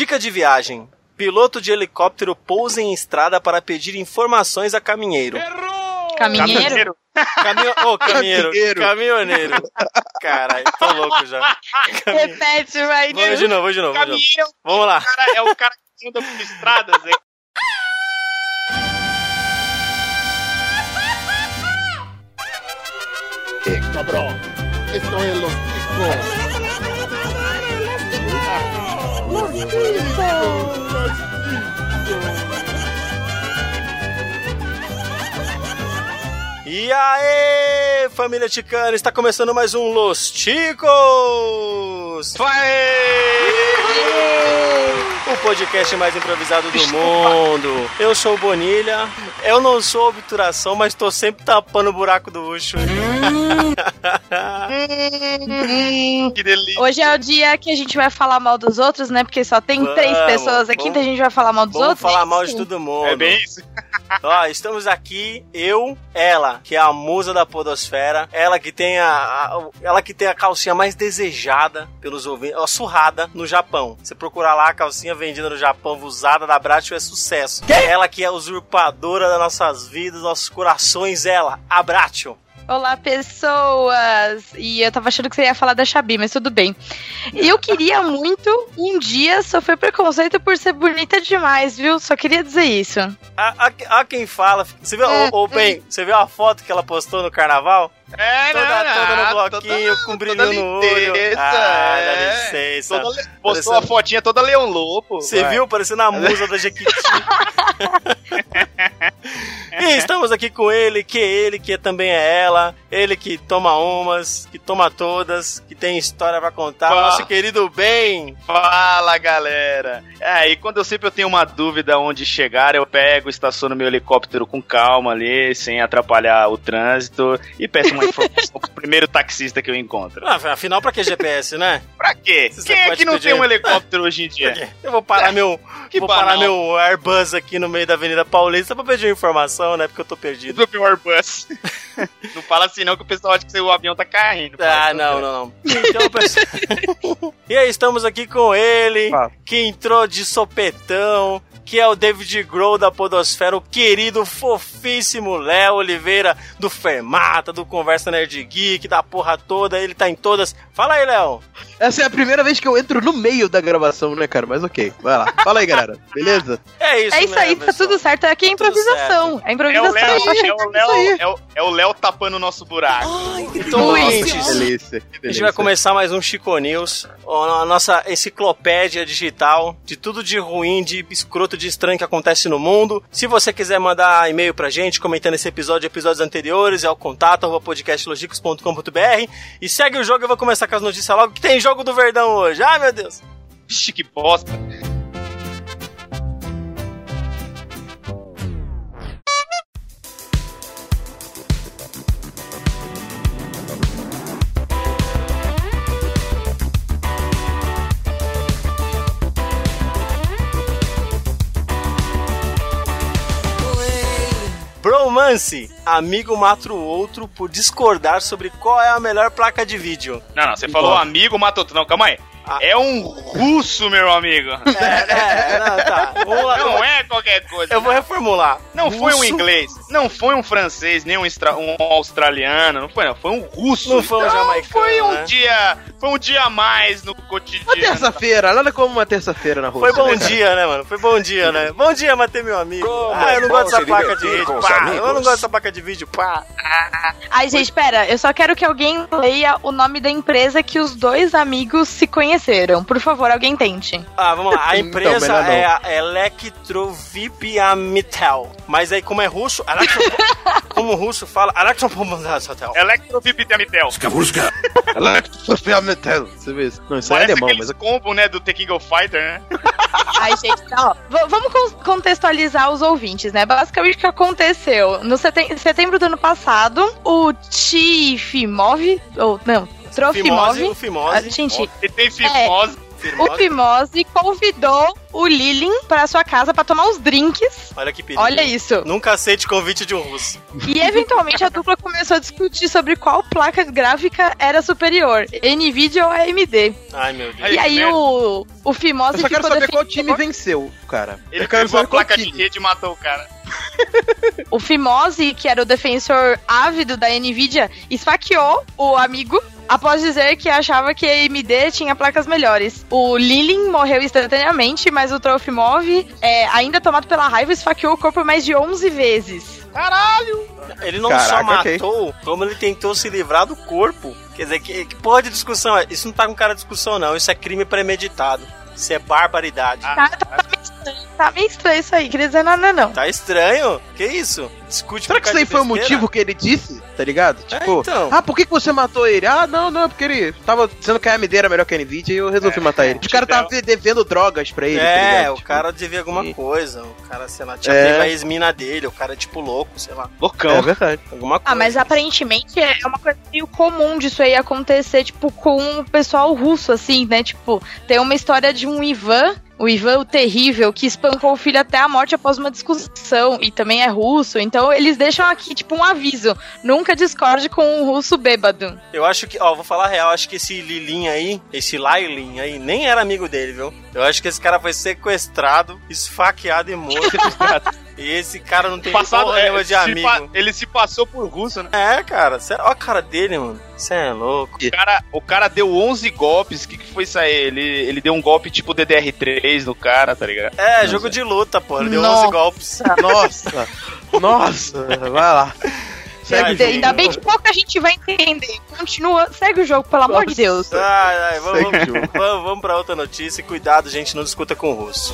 Dica de viagem. Piloto de helicóptero pousa em estrada para pedir informações a caminheiro. Caminheiro? Caminho... Ô, caminheiro. Caminheiro. Caminhoneiro. Caralho, tô louco já. Repete, vai. Vamos de novo, vamos de novo. vamos de novo. Caminheiro é Vamos lá. cara, é o cara que anda por estradas. É. Cabrón. Esto es los chicos. E aí, família ticana, está começando mais um Los Ticos! O podcast mais improvisado do mundo. Eu sou o Bonilha. Eu não sou obturação, mas tô sempre tapando o buraco do Ucho. Que delícia. Hoje é o dia que a gente vai falar mal dos outros, né? Porque só tem Vamos, três pessoas aqui, vamos- então a gente vai falar mal dos Vamos outros. falar é mal de todo mundo. É bem isso. Ó, estamos aqui, eu, ela, que é a musa da podosfera, ela que tem a, a- ela que tem a calcinha mais desejada pelos ouvintes, a surrada no Japão. Você procurar lá a calcinha vendida no Japão, usada da Bratio é sucesso. Ela que é usurpadora das nossas vidas, nossos corações, ela, a Bratio. Olá, pessoas! E eu tava achando que você ia falar da Xabi, mas tudo bem. Eu queria muito um dia sofrer preconceito por ser bonita demais, viu? Só queria dizer isso. A, a- a quem fala, você viu, ô, ô, Ben, você viu a foto que ela postou no carnaval? É, Toda, não, toda no não, bloquinho, toda- com brilho no olho. Ah, é. dá licença. Toda le- Postou Parecendo- a fotinha toda Leão Lobo. Você viu? Parecendo a musa da Jequiti. e estamos aqui com ele, que ele, que também é ela. Ele que toma umas, que toma todas, que tem história pra contar. Pá. Nosso querido Ben. Fala, galera. É, e quando eu sempre eu tenho uma dúvida onde chegar, eu pego, estaciono meu helicóptero com calma ali, sem atrapalhar o trânsito, e peço uma informação pro primeiro taxista que eu encontro. Ah, afinal, pra que GPS, né? Pra quê? Você Quem é que não pedir- tem um helicóptero hoje em dia? Eu vou parar meu. Que vou parar banal. meu Airbus aqui no meio da Avenida Paulista pra pedir informação, né? Porque eu tô perdido. Do pior bus. não fala assim não que o pessoal acha que o avião tá caindo. Ah, não, não, não. Então, pessoal... e aí, estamos aqui com ele, Fala. que entrou de sopetão, que é o David Grohl da Podosfera, o querido, fofíssimo Léo Oliveira, do Fermata, do Conversa Nerd Geek, da porra toda, ele tá em todas. Fala aí, Léo. Essa é a primeira vez que eu entro no meio da gravação, né, cara? Mas ok, vai lá. Fala aí, galera. Beleza? É isso, é isso né, aí, tá tudo certo. Aqui é Tá improvisação. É É o improvisação. Léo, achei é o que Léo, é o, é o Léo tapando o nosso buraco. Então, Ui. ouvintes, Delícia. A gente vai começar mais um Chico News, a nossa enciclopédia digital de tudo de ruim, de escroto, de estranho que acontece no mundo. Se você quiser mandar e-mail pra gente, comentando esse episódio e episódios anteriores, é o contato podcastlogicos.com.br e segue o jogo, eu vou começar com as notícias logo, que tem jogo do Verdão hoje. Ai, meu Deus. Ixi, que bosta. Bromance, amigo mata o outro por discordar sobre qual é a melhor placa de vídeo. Não, não, você falou amigo matou. Não, calma aí. Ah. É um russo, meu amigo. É, é, não, tá. Não é qualquer coisa. Eu vou reformular. Não foi um Russo- inglês, não foi um francês, nem um, extra- um australiano, não foi não, foi um russo. Não foi um jamaicano, Foi um né? dia, foi um dia a mais no Uma cotidiano. terça-feira, nada como uma terça-feira na Foi Rússia. bom né, dia, né, mano? Foi bom dia, né? Bom dia, matei meu amigo. Como ah, eu é não bom gosto dessa placa de vídeo, pá. Eu amigos. não gosto dessa placa de vídeo, pá. Ai, gente, pera, eu só quero que alguém leia o nome da empresa que os dois amigos se conheceram. Por favor, alguém tente. Ah, vamos lá. A Então, empresa melhor não. é a Electrovipiamitel. Mas aí, como é russo, Electro... como o russo fala, Electrovipiamitel. Electrovipitamitel. Você vê isso? Não, isso é Parece alemão, aqueles mas combo, né, do The King of Fighter, né? Ai, gente, ó, v- vamos con- contextualizar os ouvintes, né? Basicamente, o que aconteceu? No setem- setembro do ano passado, o Tifimov, ou não, Fimose, Trofimov. Ah, Fimose. gente, Ele tem fimose. O Fimose convidou o Lilin para sua casa para tomar uns drinks. Olha que perigo. Olha isso. Nunca aceite convite de um russo. E eventualmente a dupla começou a discutir sobre qual placa gráfica era superior, Nvidia ou AMD. Ai, meu Deus. E aí o, o Fimose Eu só quero ficou saber qual time venceu, cara. Ele Eu quero pegou a saber placa de rede e matou o cara. O Fimose, que era o defensor ávido da Nvidia, esfaqueou o amigo após dizer que achava que a AMD tinha placas melhores. O Lilin morreu instantaneamente, mas o Trofimov, é, ainda tomado pela raiva, esfaqueou o corpo mais de 11 vezes. Ele não Caraca, só matou, como ele tentou se livrar do corpo. Quer dizer, que, que porra de discussão é? Isso não tá com cara de discussão, não. Isso é crime premeditado. Isso é barbaridade. Ah. Tá, tá estranho, tá meio estranho isso aí, queria dizer nada não. Tá estranho? Que isso? Discute Será que isso aí foi o motivo que ele disse? Tá ligado? Tipo, então. ah, por que, que você matou ele? Ah, não, não, porque ele tava dizendo que a AMD era melhor que a Nvidia e eu resolvi É, matar ele. Os caras estavam devendo drogas pra ele. tá É, ligado? o Tipo, cara devia alguma e- coisa. O cara, sei lá, tinha É. a ex-mina dele. O cara é tipo louco, sei lá. Loucão. É verdade. Alguma coisa. Ah, mas aparentemente é uma coisa meio comum disso aí acontecer, tipo, com o pessoal russo, assim, né? Tipo, tem uma história de um Ivan, o Ivan o Terrível, que espancou o filho até a morte após uma discussão, e também é russo, então eles deixam aqui, tipo, um aviso: nunca discorde com um russo bêbado. Eu acho que, ó, vou falar a real, acho que esse Lilin aí, esse Lailin aí, nem era amigo dele, viu? Eu acho que esse cara foi sequestrado, esfaqueado e morto. e esse cara não tem Passado, porra é, de amigo. pa- ele se passou por russo, né? É, cara, cê, ó a cara dele, mano. Você é louco. O cara, o cara deu 11 golpes. O que, que foi isso aí? Ele, ele deu um golpe tipo DDR3 no cara, tá ligado? É, jogo de luta, pô. Ele deu Nossa. 11 golpes. Nossa! Nossa! Vai lá. Segue Ainda, bem que pouca gente vai entender. Continua, segue o jogo, pelo amor de Deus. Ai, ai, vamos, jogo. vamos, vamos pra outra notícia. e Cuidado, gente, não discuta com o russo.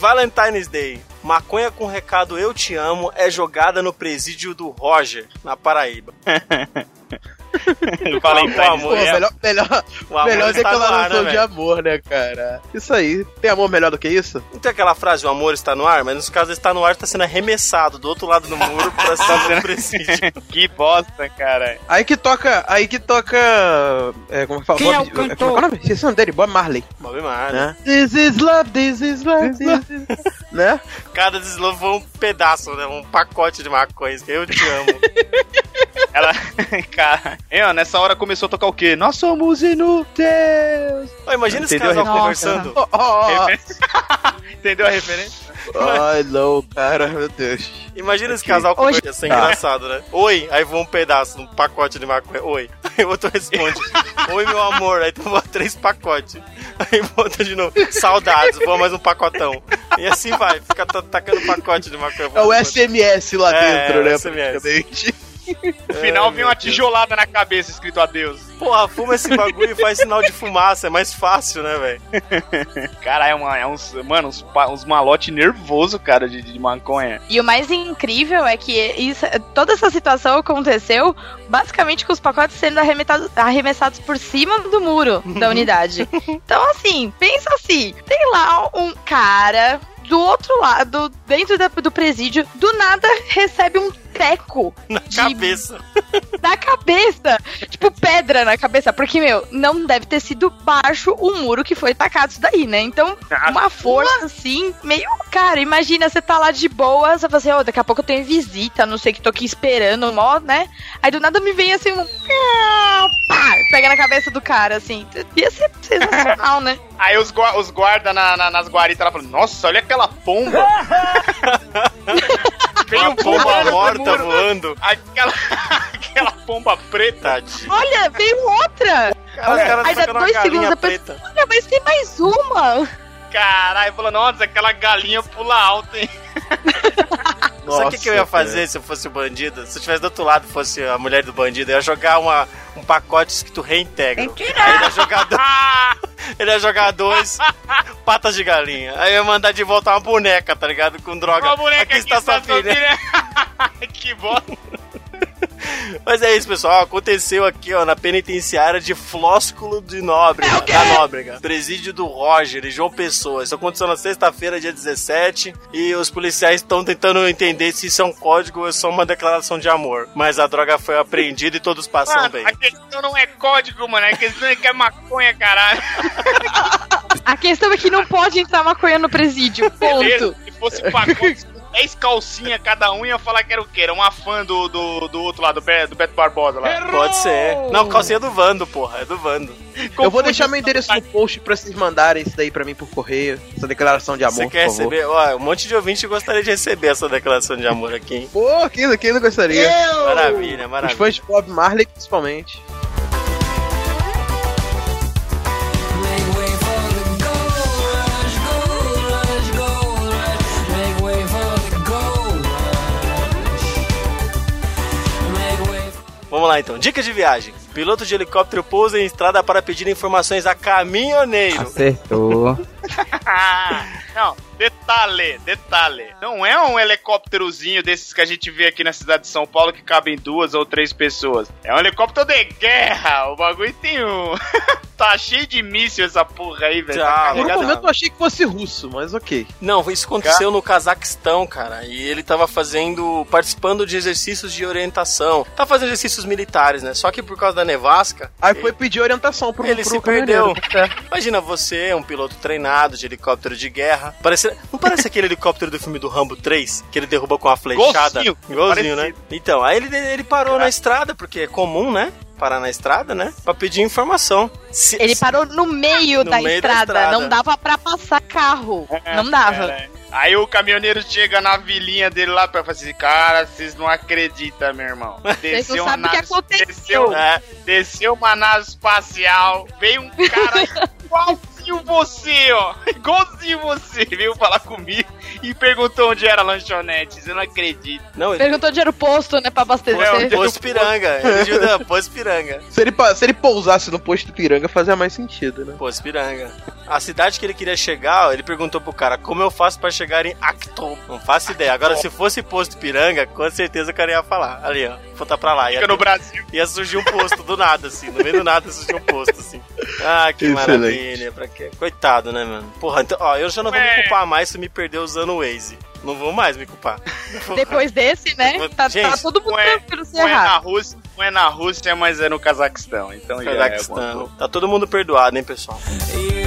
Valentine's Day. Maconha com recado Eu Te Amo é jogada no presídio do Roger, na Paraíba. Valentine's Pô, amor, Pô, é. melhor, melhor, melhor está no ar, declaração né, de amor, né, cara? Isso aí. Tem amor melhor do que isso? Não tem aquela frase, o amor está no ar? Mas nos casos está no ar, está sendo arremessado do outro lado do muro pra cima do presídio. que bosta, cara. Aí que toca. Aí que toca. É, como é que fala? Quem é Bob, o cantor? Qual é o nome? Esqueci o nome dele, Bob Marley. Bob Marley. Né? This is love, this is love, this is... né? Cada deslovo foi um pedaço, né? Um pacote de maconha. Eu te amo. Ela. cara. Ó, nessa hora começou a tocar o quê? Nós somos inúteis. Ô, imagina esse casal conversando. Oh, oh, oh. Entendeu a referência? Ai, não, cara, meu Deus. Imagina esse casal Hoje- conversando. Ia ser Tá. engraçado, né? Oi, aí voa um pedaço, um pacote de maconha. Oi. Aí o outro responde. Oi, meu amor. Aí tu voa três pacotes. Aí volta de novo. Saudades, voa mais um pacotão. E assim vai, fica tacando pacote de maconha. É o SMS lá É, dentro, é o né? SMS. No final Ai, vem uma Deus. tijolada na cabeça escrito adeus. Porra, fuma esse bagulho e faz sinal de fumaça. É mais fácil, né, velho? Cara, é, uma, é uns. Mano, uns, uns malote nervoso, cara, de, de maconha. E o mais incrível é que isso, toda essa situação aconteceu basicamente com os pacotes sendo arremetados- arremessados por cima do muro da unidade. Então, assim, pensa assim: tem lá um cara do outro lado, dentro da- do presídio, do nada recebe um teco Na De- cabeça. na cabeça. Tipo, pedra na cabeça. Porque, meu, não deve ter sido baixo o muro que foi tacado isso daí, né? Então, uma força assim, meio. Cara, imagina, você tá lá de boa, você fala assim, ó, daqui a pouco eu tenho visita, não sei o que, tô aqui esperando, mó, né? Aí do nada me vem assim um. Pá, pega na cabeça do cara, assim. Ia ser sensacional, né? Aí os, gua- os guardas na, na- nas guaritas lá falam: Nossa, olha aquela pomba. Vem Uma um pro morta voando. Aquela, aquela pomba preta. Tadinho. Olha, veio outra! Cara, os caras Aí dá dois segundos depois. preta. Olha, mas tem mais uma! Caralho, falou: Nossa, aquela galinha pula alto, hein? Sabe o que, que eu ia Nossa, fazer se eu fosse o bandido? Se eu estivesse do outro lado e fosse a mulher do bandido, eu ia jogar uma, um pacote escrito reintegra. Aí ele ia jogar, do- Ah, ele ia jogar dois patas de galinha. Aí eu ia mandar de volta uma boneca, tá ligado? Com droga. uma boneca Aqui está sua filha. que bosta. Mas é isso, pessoal. Aconteceu aqui, ó, na penitenciária de Flósculo de Nóbrega, da Nóbrega. Presídio do Roger e João Pessoa. Isso aconteceu na sexta-feira, dia 17. E os policiais estão tentando entender se isso é um código ou é só uma declaração de amor. Mas a droga foi apreendida e todos passam Mano, bem. a questão não é código, mano. A questão é que é maconha, caralho. A questão é que não pode entrar maconha no presídio. Beleza? Ponto. Se fosse pacote 10 calcinhas cada um, ia falar que era o quê? Era uma fã do, do, do outro lá, do, Be, do Beto Barbosa lá. Pode ser. Não, calcinha é do Vando, porra. É do Vando. Eu vou deixar meu endereço no post pra vocês mandarem isso daí pra mim por correio. Essa declaração de amor, Você quer por favor. receber? Ó, um monte de ouvinte gostaria de receber essa declaração de amor aqui, hein? Pô, quem, quem não gostaria? Maravilha, Os maravilha. fãs de Bob Marley, principalmente. Vamos lá então. Dica de viagem. Piloto de helicóptero pousa em estrada para pedir informações a caminhoneiro. Acertou. Não, detalhe, detalhe. Não é um helicópterozinho desses que a gente vê aqui na cidade de São Paulo que cabem duas ou três pessoas. É um helicóptero de guerra. O bagulho tem um. tá cheio de míssil essa porra aí, velho. Tá, Tá Por um carregado. momento eu achei que fosse russo, mas ok. Não, isso aconteceu no Cazaquistão, cara. E ele tava fazendo. participando de exercícios de orientação. Tá fazendo exercícios militares, né? Só que por causa da nevasca. Aí foi pedir orientação pro Ele pro se perdeu. Imagina você, um piloto treinado de helicóptero de guerra. Parece, não parece aquele helicóptero do filme do Rambo 3, que ele derruba com a flechada? Igualzinho. Igualzinho, né? Então, aí ele, ele parou na estrada, porque é comum, né? Parar na estrada, né? Pra pedir informação. Se- Ele parou no meio, No da, meio da estrada. estrada. Não dava pra passar carro. É, não dava. é. Aí o caminhoneiro chega na vilinha dele lá pra falar assim, cara, vocês não acreditam, meu irmão. Desceu que aconteceu. Desceu, É, desceu uma nave espacial, veio um cara igualzinho você, ó. Igualzinho você. Veio falar comigo e perguntou onde era a lanchonete. Você não acredita. não, ele Perguntou onde era o posto, né, pra abastecer. É, onde- pôs piranga. Ajuda, pôs piranga. Se ele, se ele pousasse no posto Piranga, fazia mais sentido, né? Pôs piranga. A cidade que ele queria chegar, ó, ele perguntou pro cara, como eu faço pra chegar em Acton? Não faço ideia. Agora, se fosse posto piranga, com certeza o cara ia falar. Ali, ó. Voltar pra lá. Ia, Fica no Brasil. ia surgir um posto do nada, assim. No meio do nada surgiu um posto, assim. Ah, que Excelente. maravilha. Pra quê? Coitado, né, mano? Porra, então, ó, eu já não vou me Ué. culpar mais se me perder usando o Waze. Não vou mais me culpar. Depois desse, né? Tá, tá Gente, todo mundo é- tranquilo se Não é na errar. Rússia, não é na Rússia, mas é no Cazaquistão. Então é Cazaquistão. coisa. Tá todo mundo perdoado, hein, pessoal? you.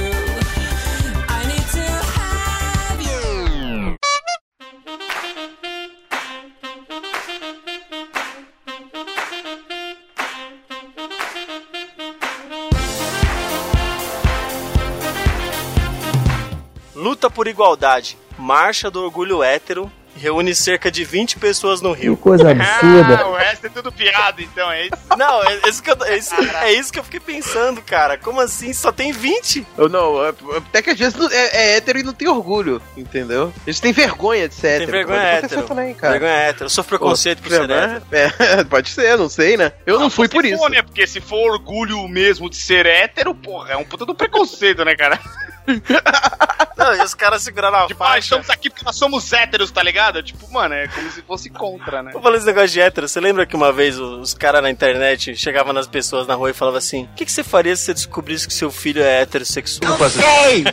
Por igualdade. Marcha do orgulho hétero. Reúne cerca de 20 pessoas no Que Rio. coisa absurda. Ah, o resto é tudo piada, então, é isso? Não, é isso, que eu, é, isso, é isso que eu fiquei pensando, cara. Como assim? Só tem 20? Eu não, é- até que às vezes não- é, é hétero e não tem orgulho, entendeu? Eles têm vergonha de ser Tem hétero. vergonha pode acontecer hétero. também, cara. Vergonha hétero. Eu sofro preconceito por ser hétero. É, pode ser, não sei, né? Eu não, fui se por for, isso. né? Porque se for orgulho mesmo de ser hétero, porra, é um puta do preconceito, né, cara? Não, e os caras seguraram a Tipo, ah, faixa. estamos aqui porque nós somos héteros, tá ligado? Tipo, mano, é como se fosse contra, né? Eu falei esse negócio de hétero. Você lembra que uma vez os, caras na internet chegavam nas pessoas na rua e falavam assim: O que, que você faria se você descobrisse que seu filho é heterossexual?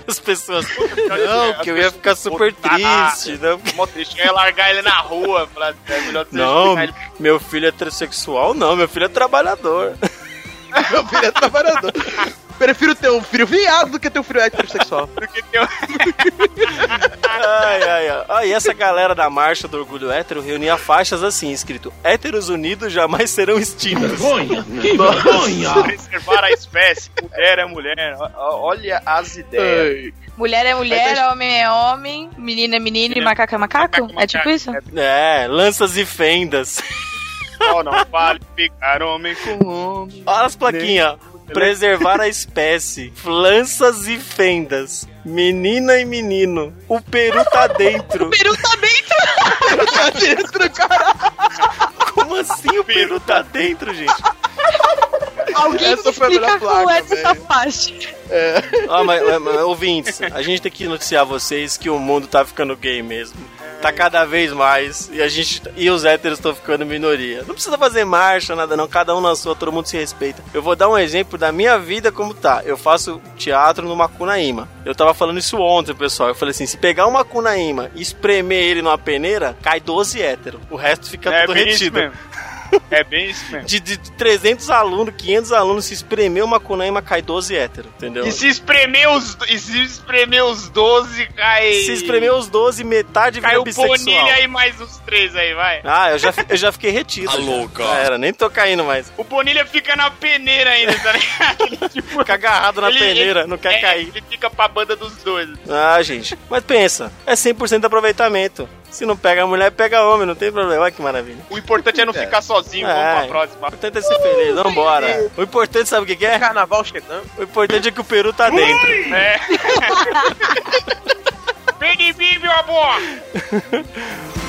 As pessoas. Não, porque eu ia ficar super triste. Não, Mó triste. Eu ia largar ele na rua, falar, é melhor você não meu filho é heterossexual, não, meu filho é trabalhador. Meu filho é trabalhador. Prefiro ter um filho viado do que ter um filho heterossexual. um- Ai, ai, ai. Ah, e essa galera da marcha do orgulho hétero reunia faixas assim, escrito: Héteros unidos jamais serão extintos. preservar a espécie. Mulher é mulher. Olha as ideias. Mulher é mulher, Aí homem é homem, menina é menino e macaco é macaco? Macaco, É tipo macaco. isso? É, lanças e fendas. Só não vale ficar homem com homem. Olha as plaquinhas. Preservar a espécie. Lanças e fendas. Menina e menino. O peru tá dentro. peru tá dentro! Tá dentro, cara. Como assim o peru tá dentro, gente? Alguém Essa explica qual placa, é essa faixa. Ó, mas, mas, mas, ouvintes, a gente tem que noticiar vocês que o mundo tá ficando gay mesmo. tá cada vez mais. E a gente. E os héteros estão ficando minoria. Não precisa fazer marcha, nada não. Cada um na sua, todo mundo se respeita. Eu vou dar um exemplo da minha vida como tá. Eu faço teatro no Macunaíma. Eu tava falando isso ontem, pessoal. Eu falei assim: se pegar um Macunaíma e espremer ele numa peneira, cai 12 héteros. O resto fica É tudo retido. mesmo. É bem isso mesmo. De, de 300 alunos, 500 alunos, se espremer uma Macunaíma, cai 12 héteros, entendeu? E se espremer os, e se espremer os 12, cai. Se espremer os 12, metade Cai vira o bissexual. Bonilha e mais uns três aí, vai. Ah, eu já, eu já fiquei retido. Alô, já. cara. Já era, nem tô caindo mais. O Bonilha fica na peneira ainda, tá ligado? Ele, tipo, Fica agarrado na ele- peneira, ele- não quer é, cair. Ele fica pra banda dos dois. Ah, gente. Mas pensa, é 100% de aproveitamento. Se não pega a mulher, pega homem, não tem problema. Olha que maravilha. O importante é não É. ficar sozinho, vamos É. pra próxima. O importante é ser feliz, vambora. O importante, sabe o que que é? Carnaval chegando. O importante é que o peru tá dentro. É. Vem de mim, meu amor!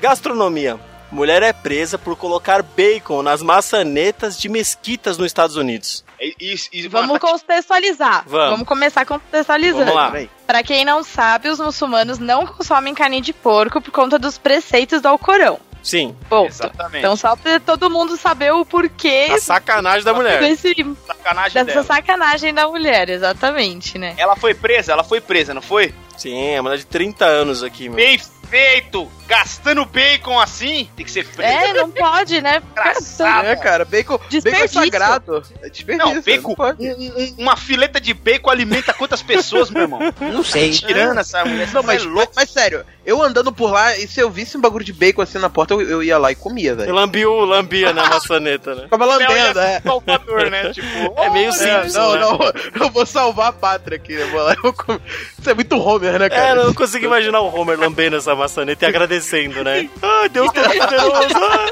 Gastronomia. Mulher é presa por colocar bacon nas maçanetas de mesquitas nos Estados Unidos. E, e, e- Vamos contextualizar. Vamos. começar contextualizando. Vamos. Pra quem não sabe, os muçulmanos não consomem carne de porco por conta dos preceitos do Alcorão. Sim, Ponto. Exatamente. Então, só pra todo mundo saber o porquê a sacanagem da mulher. desse, sacanagem dessa dela. sacanagem da mulher, exatamente, né? Ela foi presa, ela foi presa, não foi? Sim, é mulher de 30 anos aqui, meu. Bem feito! Gastando bacon assim, tem que ser presa. É, não pode, né? Engraçado. É, cara, bacon, bacon é sagrado. É desperdício. Não, bacon, um- um- uma fileta de bacon alimenta quantas pessoas, meu irmão? Não sei. Tirando essa mulher, Não, mas, é mas, louco. mas sério, eu andando por lá, e se eu visse um bagulho de bacon assim na porta, eu, eu ia lá e comia, Eu velho. lambi o lambia na maçaneta, né? Ficava ia lambendo, é. Salvador, né? Tipo, É meio É, simples, não, né? não, eu vou salvar a pátria aqui, eu vou lá, eu vou comer. Isso é muito Homer, né, É, cara? eu não consigo imaginar o Homer lambendo essa maçaneta e agradecendo, né? Ah, Deus Todo-Poderoso! ah,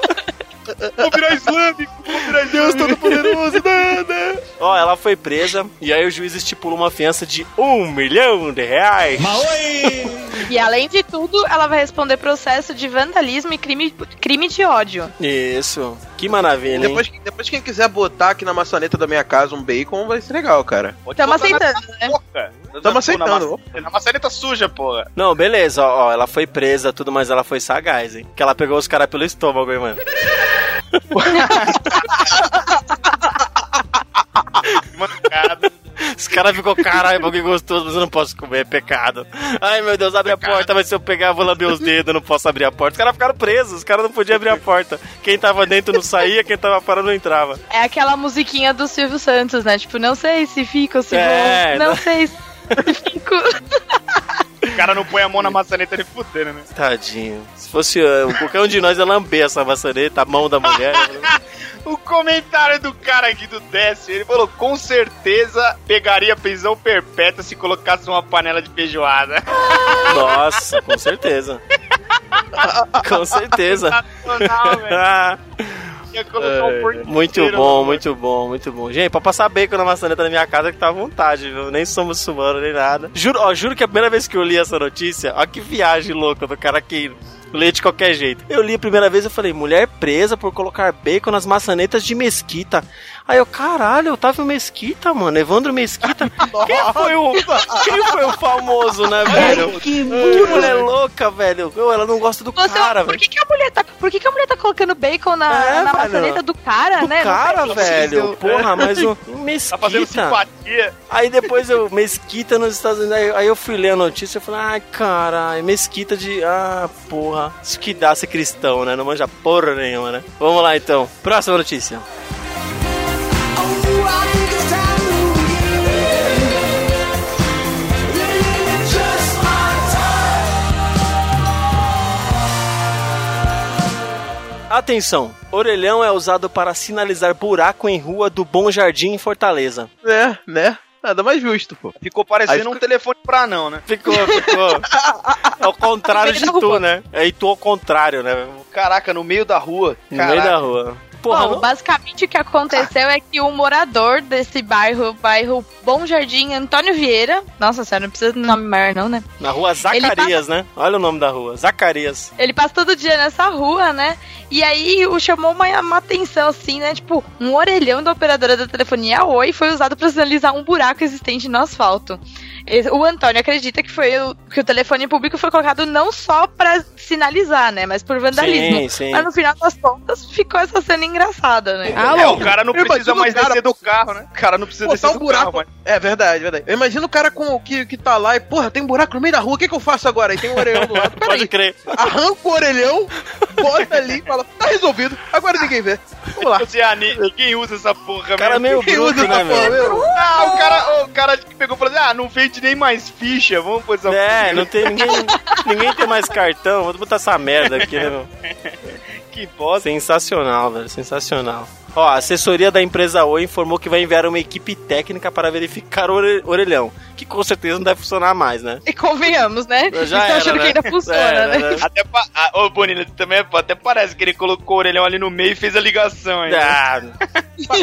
vou virar islâmico, vou virar Deus Todo-Poderoso! né, né? Ó, ela foi presa e aí o juiz estipulou uma fiança de um milhão de reais. E além de tudo, ela vai responder processo de vandalismo e crime, crime de ódio. Isso. Que maravilha, hein? Depois, depois quem quiser botar aqui na maçaneta da minha casa um bacon, vai ser legal, cara. Tamo aceitando, né? Tamo aceitando. Na, na maçaneta suja, porra. Não, beleza, ó, ó, ela foi presa, tudo, mas ela foi sagaz, hein? Que ela pegou os caras pelo estômago, hein, mano? Mancada. Os caras ficou, caralho, bagulho gostoso, mas eu não posso comer, é pecado. Ai, meu Deus, abre a porta, mas se eu pegar, eu vou lamber os dedos, eu não posso abrir a porta. Os caras ficaram presos, os caras não podiam abrir a porta. Quem tava dentro não saía, quem tava fora não entrava. É aquela musiquinha do Silvio Santos, né? Tipo, não sei se fico, se É, vou. Não não- sei se fico. O cara não põe a mão na maçaneta nem fudendo, né? Tadinho. Se fosse eu, qualquer um de nós ia lamber essa maçaneta, a mão da mulher. O comentário do cara aqui do Décio, ele falou, com certeza pegaria prisão perpétua se colocasse uma panela de feijoada. Nossa, com certeza. Com certeza. Sensacional, velho. Um porco muito inteiro bom, no- muito bom, muito bom. Gente, pra passar bacon na maçaneta na minha casa que tá à vontade, viu? Nem sou muçulmano, nem nada. Juro, ó, juro que a primeira vez que eu li essa notícia, ó que viagem louca do cara que lê de qualquer jeito. Eu li a primeira vez e falei, mulher presa por colocar bacon nas maçanetas de mesquita. Aí eu, caralho, Otávio Mesquita, mano, Evandro Mesquita. Quem foi o, quem foi o famoso, né, velho? Que, mulher louca, velho. Ela não gosta do Você, cara, por velho. que, que a mulher tá, por que, que a mulher tá colocando bacon na, É, na maçaneta do cara, Do né? Cara, faz velho. sentido. Porra, mas o Tá fazendo Mesquita. simpatia. Aí depois eu, Mesquita nos Estados Unidos, aí, aí eu fui ler a notícia e falei, ai caralho, Mesquita de. Ah, porra. Isso que dá ser cristão, né? Não manja porra nenhuma, né? Vamos lá então. Próxima notícia. Atenção! Orelhão é usado para sinalizar buraco em rua do Bom Jardim em Fortaleza. É, né? Nada mais justo, pô. Ficou parecendo Aí um telefone pra não, né? Ficou, ficou. Ao contrário de tu, né? É e tu ao contrário, né? Caraca, no meio da rua. No meio da rua. Porra, Bom, não- basicamente o que aconteceu é que um morador desse bairro, bairro Bom Jardim, Antônio Vieira, nossa senhora, não precisa de nome maior não, né? na rua Zacarias, né? Olha o nome da rua, Zacarias. Ele passa todo dia nessa rua, né? E aí o chamou uma, uma atenção assim, né? Tipo, um orelhão da operadora da telefonia Oi foi usado para sinalizar um buraco existente no asfalto. O Antônio acredita que foi o, que o telefone público foi colocado não só pra sinalizar, né? Mas por vandalismo. Sim, sim. Mas no final das contas ficou essa cena engraçada, né? É, o cara não precisa mais cara- descer do carro, né? O cara não precisa Botar descer um do buraco. carro, mas... É verdade, verdade. Eu imagino o cara com, que, que tá lá e, porra, tem um buraco no meio da rua, o que, que eu faço agora? Aí tem um orelhão do lado. Pode Peraí, crer. arranca o orelhão, bota ali e fala, tá resolvido, agora ninguém vê. Vamos lá. Você, ah, ni- ninguém usa essa porra, O cara meio Quem bruto, usa né, essa porra, meu? meu? Ah, o cara, o cara que pegou e falou assim, ah, não vende nem mais ficha, vamos pôr essa É, porra. não tem ninguém. ninguém tem mais cartão. Vou botar essa merda aqui, né, meu? Que bosta. Sensacional, velho. Sensacional. Ó, a assessoria da empresa Oi informou que vai enviar uma equipe técnica para verificar o ore- orelhão. Que com certeza não deve funcionar mais, né? E convenhamos, né? Já era, achando né? que ainda funciona, Era, né? né? Até pa... ah, Ô, Bonilha, também até parece que ele colocou o orelhão ali no meio e fez a ligação aí. Ah,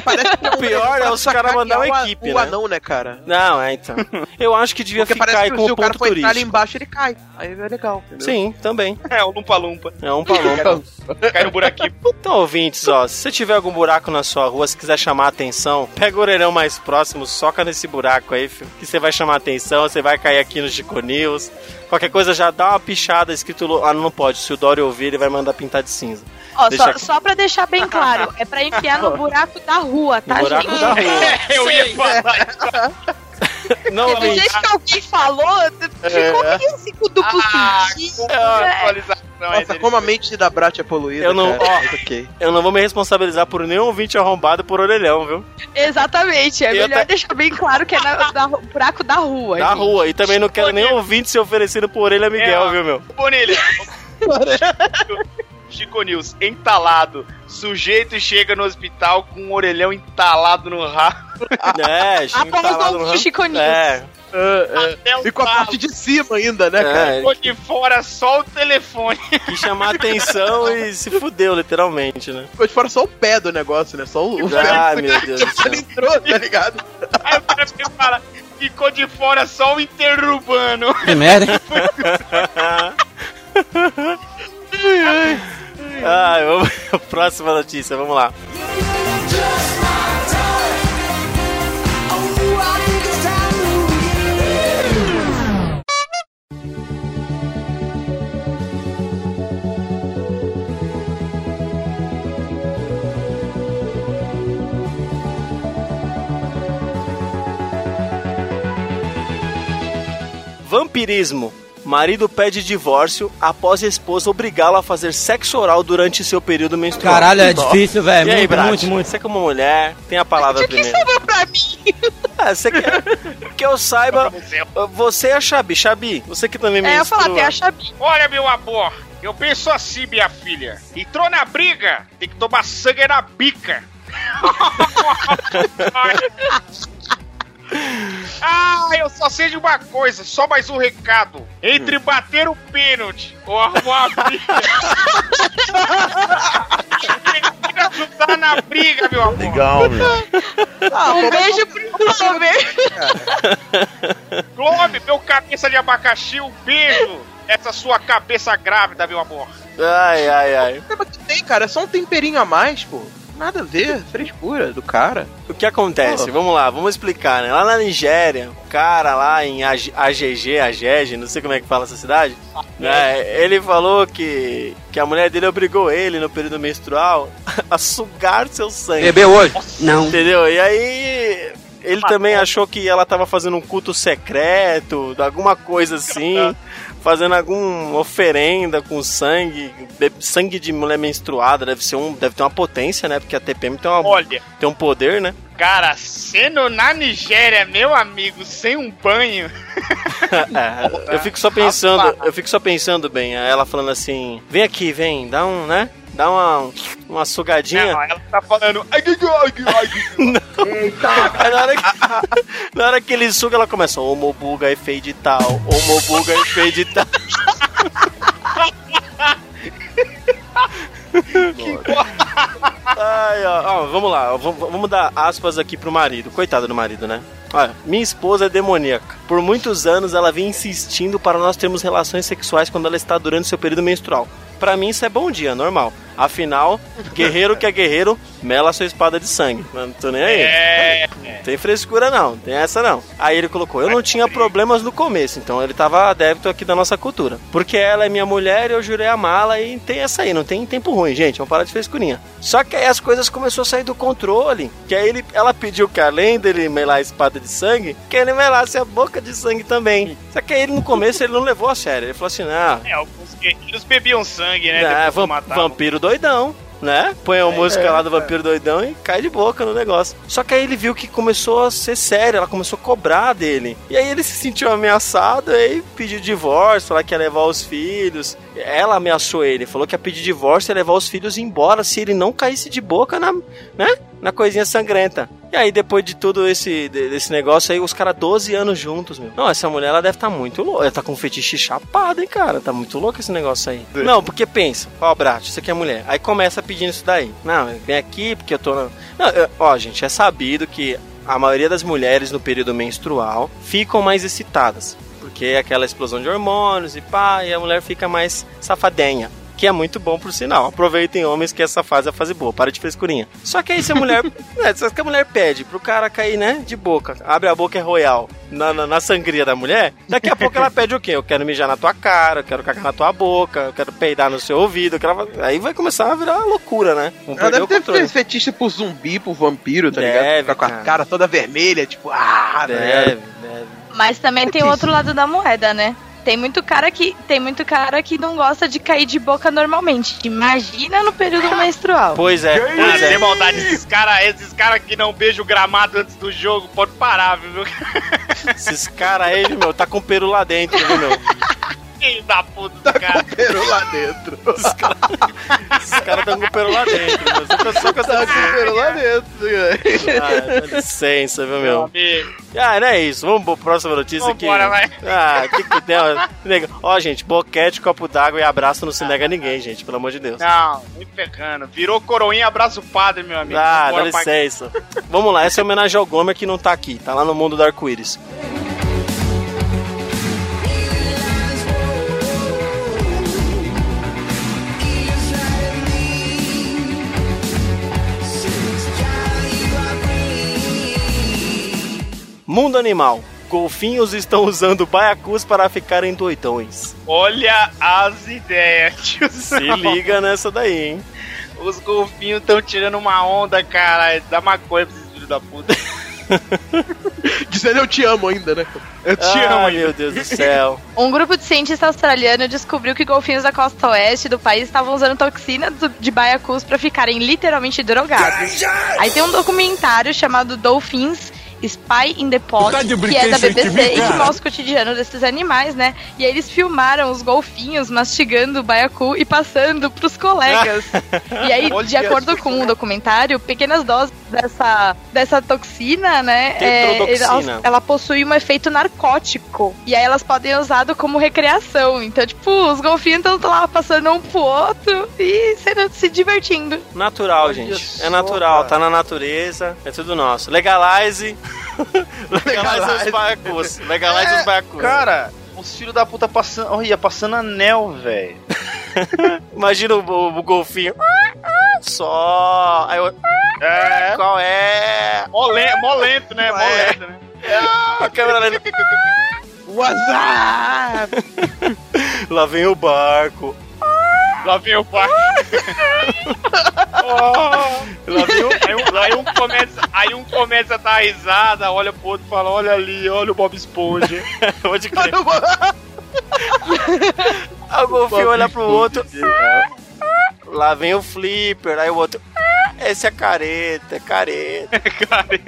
Parece que O pior é os caras mandar uma equipe, o né? anão, né, cara? não, é então. Eu acho que devia Porque ficar parece aí que com se o cara ponto for entrar ali turístico. embaixo, ele cai. Aí é legal, entendeu? Sim, também. É, o lumpa-lumpa. É um palompa. Cai no buraquinho. Então, ouvintes, ó, se você tiver algum buraco na sua rua, se quiser chamar a atenção, pega o orelhão mais próximo, soca nesse buraco aí, filho, que você vai chamar atenção, você vai cair aqui no Chico News. Qualquer coisa já dá uma pichada escrito. Ah, não pode. Se o Dória ouvir, ele vai mandar pintar de cinza. Ó, Deixa só, aqui. só pra deixar bem claro, é pra enfiar no buraco da rua, No tá, buraco gente? da rua. Eu ia falar. Não, do jeito que alguém falou, ficou meio assim com duplo Ah, sentido. com né? Nossa, como a mente da Brat é poluída, Eu não- cara. ó. Mas ok. Eu não vou me responsabilizar por nenhum ouvinte arrombado por orelhão, viu? Exatamente, é Eu melhor até- deixar bem claro que é na, na- buraco da rua. Da gente. rua. E também não quero nenhum ouvinte se oferecendo por orelha Miguel, É, viu, meu? Bonilha. Chico News, entalado. Sujeito chega no hospital com um orelhão entalado no rabo. É, Chico Após lá o no ramo. Chico News. É, Até o E com a parte de cima ainda, né, cara? é, Ficou de fora só o telefone. quis chamar atenção e se fudeu, literalmente, né? Ficou de fora só o pé do negócio, né? Só o, o Ah, pé. meu Deus do céu. Entrou, tá ligado? Aí o cara fica- fala, ficou de fora só o interurbano. Que merda, hein? Ah, vamos... Próxima notícia, vamos lá. Vampirismo. Marido pede divórcio após a esposa obrigá-lo a fazer sexo oral durante seu período menstrual. Caralho, é difícil, velho. Muito, Brat? muito, muito. Você como mulher, tem a palavra O que primeiro. sobrou pra mim? Ah, você quer que eu saiba, você e a Xabi. Xabi, você que também É, eu falar, tem a Xabi. Olha, meu amor, eu penso assim, minha filha. Entrou na briga, tem que tomar sangue na bica. ah, eu só sei de uma coisa, só mais um recado. Entre bater o pênalti ou arrumar a briga. tem que ajudar na briga, meu amor. Legal, meu. Ah, Um beijo pro Glover. Globe, meu cabeça de abacaxi, um beijo. Essa sua cabeça grávida, meu amor. Ai, ai, ai. O problema que tem, cara, é só um temperinho a mais, pô. Nada a ver, frescura do cara. O que acontece? Vamos lá, vamos explicar, né? Lá na Nigéria, o cara lá em AG- AGG, AGEG, não sei como é que fala essa cidade, né? Ele falou que, que a mulher dele obrigou ele no período menstrual a sugar seu sangue. Bebeu hoje? Não. Entendeu? E aí ele também achou que ela tava fazendo um culto secreto, alguma coisa assim, fazendo alguma oferenda com sangue, sangue de mulher menstruada, deve ser um, deve ter uma potência, né? Porque a TPM tem, uma, Olha, tem um poder, né? cara, sendo na Nigéria, meu amigo, sem um banho. É, eu fico só pensando, eu fico só pensando bem, ela falando assim, vem aqui, vem, dá um, né? Dá uma, uma sugadinha. Não, ela tá falando. "Ai, ai, ai, ai, ai". Aí na hora, que, na hora que ele suga, ela começa, homobuga e fade tal, homobuga e fade tal. ai, ó, ó, vamos lá, ó, vamos, vamos dar aspas aqui pro marido. Coitado do marido, né? Olha, minha esposa é demoníaca. Por muitos anos ela vem insistindo para nós termos relações sexuais quando ela está durante seu período menstrual. Pra mim isso é bom dia, normal. Afinal, guerreiro que é guerreiro, mela sua espada de sangue. Não tô nem aí. É. Não tem frescura não, não tem essa não. Aí ele colocou, eu não tinha problemas no começo, então ele tava adepto aqui da nossa cultura. Porque ela é minha mulher e eu jurei amá-la e tem essa aí, não tem tempo ruim, gente, vamos parar de frescurinha. Só que aí as coisas começaram a sair do controle, que aí ele, ela pediu que além dele melar a espada de sangue, que ele melasse a boca de sangue também. Só que aí ele no começo ele não levou a sério, ele falou assim, não, É, alguns guerreiros bebiam sangue, né? é, depois que vam- matavam. vampiro doidão. Né? Põe a música lá do vampiro doidão e cai de boca no negócio. Só que aí ele viu que começou a ser sério, ela começou a cobrar dele. E aí ele se sentiu ameaçado, aí pediu divórcio, falou que ia levar os filhos. Ela ameaçou ele, falou que ia pedir divórcio e levar os filhos embora se ele não caísse de boca na, né? Na coisinha sangrenta. E aí, depois de tudo esse de- desse negócio aí, os caras 12 anos juntos, meu. Não, essa mulher, ela deve estar muito louca. Ela tá com um fetiche chapado, hein, cara? Tá muito louco esse negócio aí. Não, porque pensa, ó, Brat, isso aqui é mulher. Aí começa pedindo isso daí. Não, vem aqui porque eu tô. Na... Não, eu- ó, gente, é sabido que a maioria das mulheres no período menstrual ficam mais excitadas. Porque é aquela explosão de hormônios e pá, e a mulher fica mais safadenha. Que é muito bom por sinal. Aproveitem homens que essa fase é a fase boa. Para de frescurinha. Só que aí se a mulher. é, só que a mulher pede pro cara cair, né? De boca. Abre a boca é royal. Na, na, na sangria da mulher. Daqui a pouco ela pede o quê? Eu quero mijar na tua cara, eu quero cagar na tua boca, eu quero peidar no seu ouvido. quero- Aí vai começar a virar loucura, né? Vamos Ela deve ter controle. fe- fetiche pro zumbi, pro vampiro, tá Deve, ligado? Ficar com a cara. toda vermelha, tipo, ah, né? Deve, deve. Mas também tem o outro lado da moeda, né? Tem muito cara que tem muito cara que não gosta de cair de boca normalmente. Imagina no período menstrual. Pois é, Ah, pois é. sem maldade, esses caras esses cara que não beijam o gramado antes do jogo, pode parar, viu? Esses caras aí, meu, tá com peru lá dentro, viu, meu? Filho da puta do cara. Peru lá dentro. Esses caras tão com peru lá dentro, que, eu- só que eu tô Tá com peru lá dentro. Ah, dá licença, viu, Meu meu? Ah, não é isso. Vamos pra próxima notícia aqui. Vambora, vai. Ah, que que tem? ó, nega- Ó, gente, boquete, copo d'água e abraço não se nega a ninguém, gente, pelo amor de Deus. Não, muito pecando. Virou coroinha, abraço o padre, meu amigo. Ah, dá Vambora licença. Vamos lá, essa é homenagem ao Gomer que não tá aqui, tá lá no mundo do arco-íris. Mundo animal. Golfinhos estão usando baiacus para ficarem doidões. Olha as ideias, tio. Se liga nessa daí, hein? Os golfinhos estão tirando uma onda, cara. Dá maconha pra esses filhos da puta. Dizendo eu te amo ainda, né? Eu te Ai, amo, meu Deus do céu. Um grupo de cientistas australiano descobriu que golfinhos da costa oeste do país estavam usando toxina de baiacus para ficarem literalmente drogados. Aí tem um documentário chamado Dolphins Spy in the Pot, Tá que é da BBC e que mostra o cotidiano desses animais, né? E aí eles filmaram os golfinhos mastigando o baiacu e passando pros colegas. e aí, de acordo com o documentário, pequenas doses dessa, dessa toxina, né? é, ela, ela possui um efeito narcótico. E aí elas podem ser usadas como recreação. Então, tipo, os golfinhos estão lá passando um pro outro e sendo- se divertindo. Natural, Olha gente. só, É natural, cara. tá na natureza, é tudo nosso. Legalize. Legalize os baiacus. Legalize É, os baiacus. Cara, os filhos da puta passando. Olha, passando anel, velho. Imagina o, o- o golfinho. Só. Aí eu, É. qual é? Mó le- mó lento, né? Mó É. né? A câmera lenta. WhatsApp! Lá vem o barco. Lá vem o pai. Oh. Lá vem o. Aí um, aí um começa, aí um começa a dar risada, olha pro outro e fala, olha ali, olha o Bob Esponja. Pode crer. Aí o golfinho olha pro outro. Lá vem o flipper. Aí o outro. Esse é careta, é careta. Cara,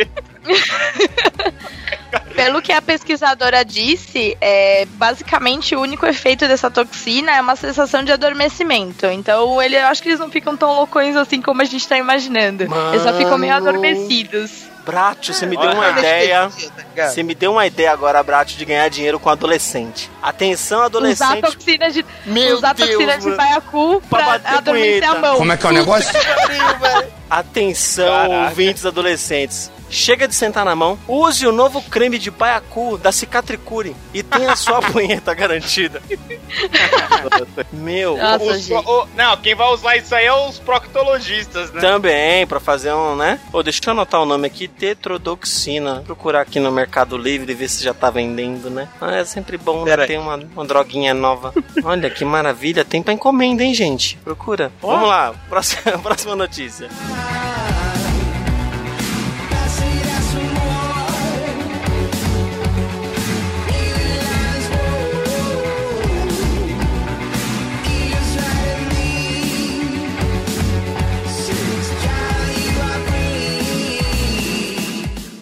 Pelo que a pesquisadora disse, é, basicamente o único efeito dessa toxina é uma sensação de adormecimento. Então, ele, eu acho que eles não ficam tão loucões assim como a gente tá imaginando. Eles só ficam meio Mano. adormecidos. Bratio, você me deu uma ideia. Tá? Você me deu uma ideia agora, Bratio, de ganhar dinheiro com adolescente. Atenção, Usar adolescente. toxina de, Meu usar Deus, toxina de mano. baiacu Pra pra, adormecer a mão. Como é que é o negócio? Atenção, Caraca. ouvintes adolescentes. Chega de sentar na mão, use o novo creme de baiacu da Cicatricure e tenha sua punheta garantida. Meu, Nossa, O- não, quem vai usar isso aí é os proctologistas, né? Também, pra fazer um, né? Ô, deixa eu anotar o nome aqui, tetrodoxina. Procurar aqui no Mercado Livre e ver se já tá vendendo, né? Ah, é sempre bom né? Ter uma, uma droguinha nova. Olha que maravilha, tem pra encomenda, hein, gente? Procura. Vamos lá, próxima, próxima notícia.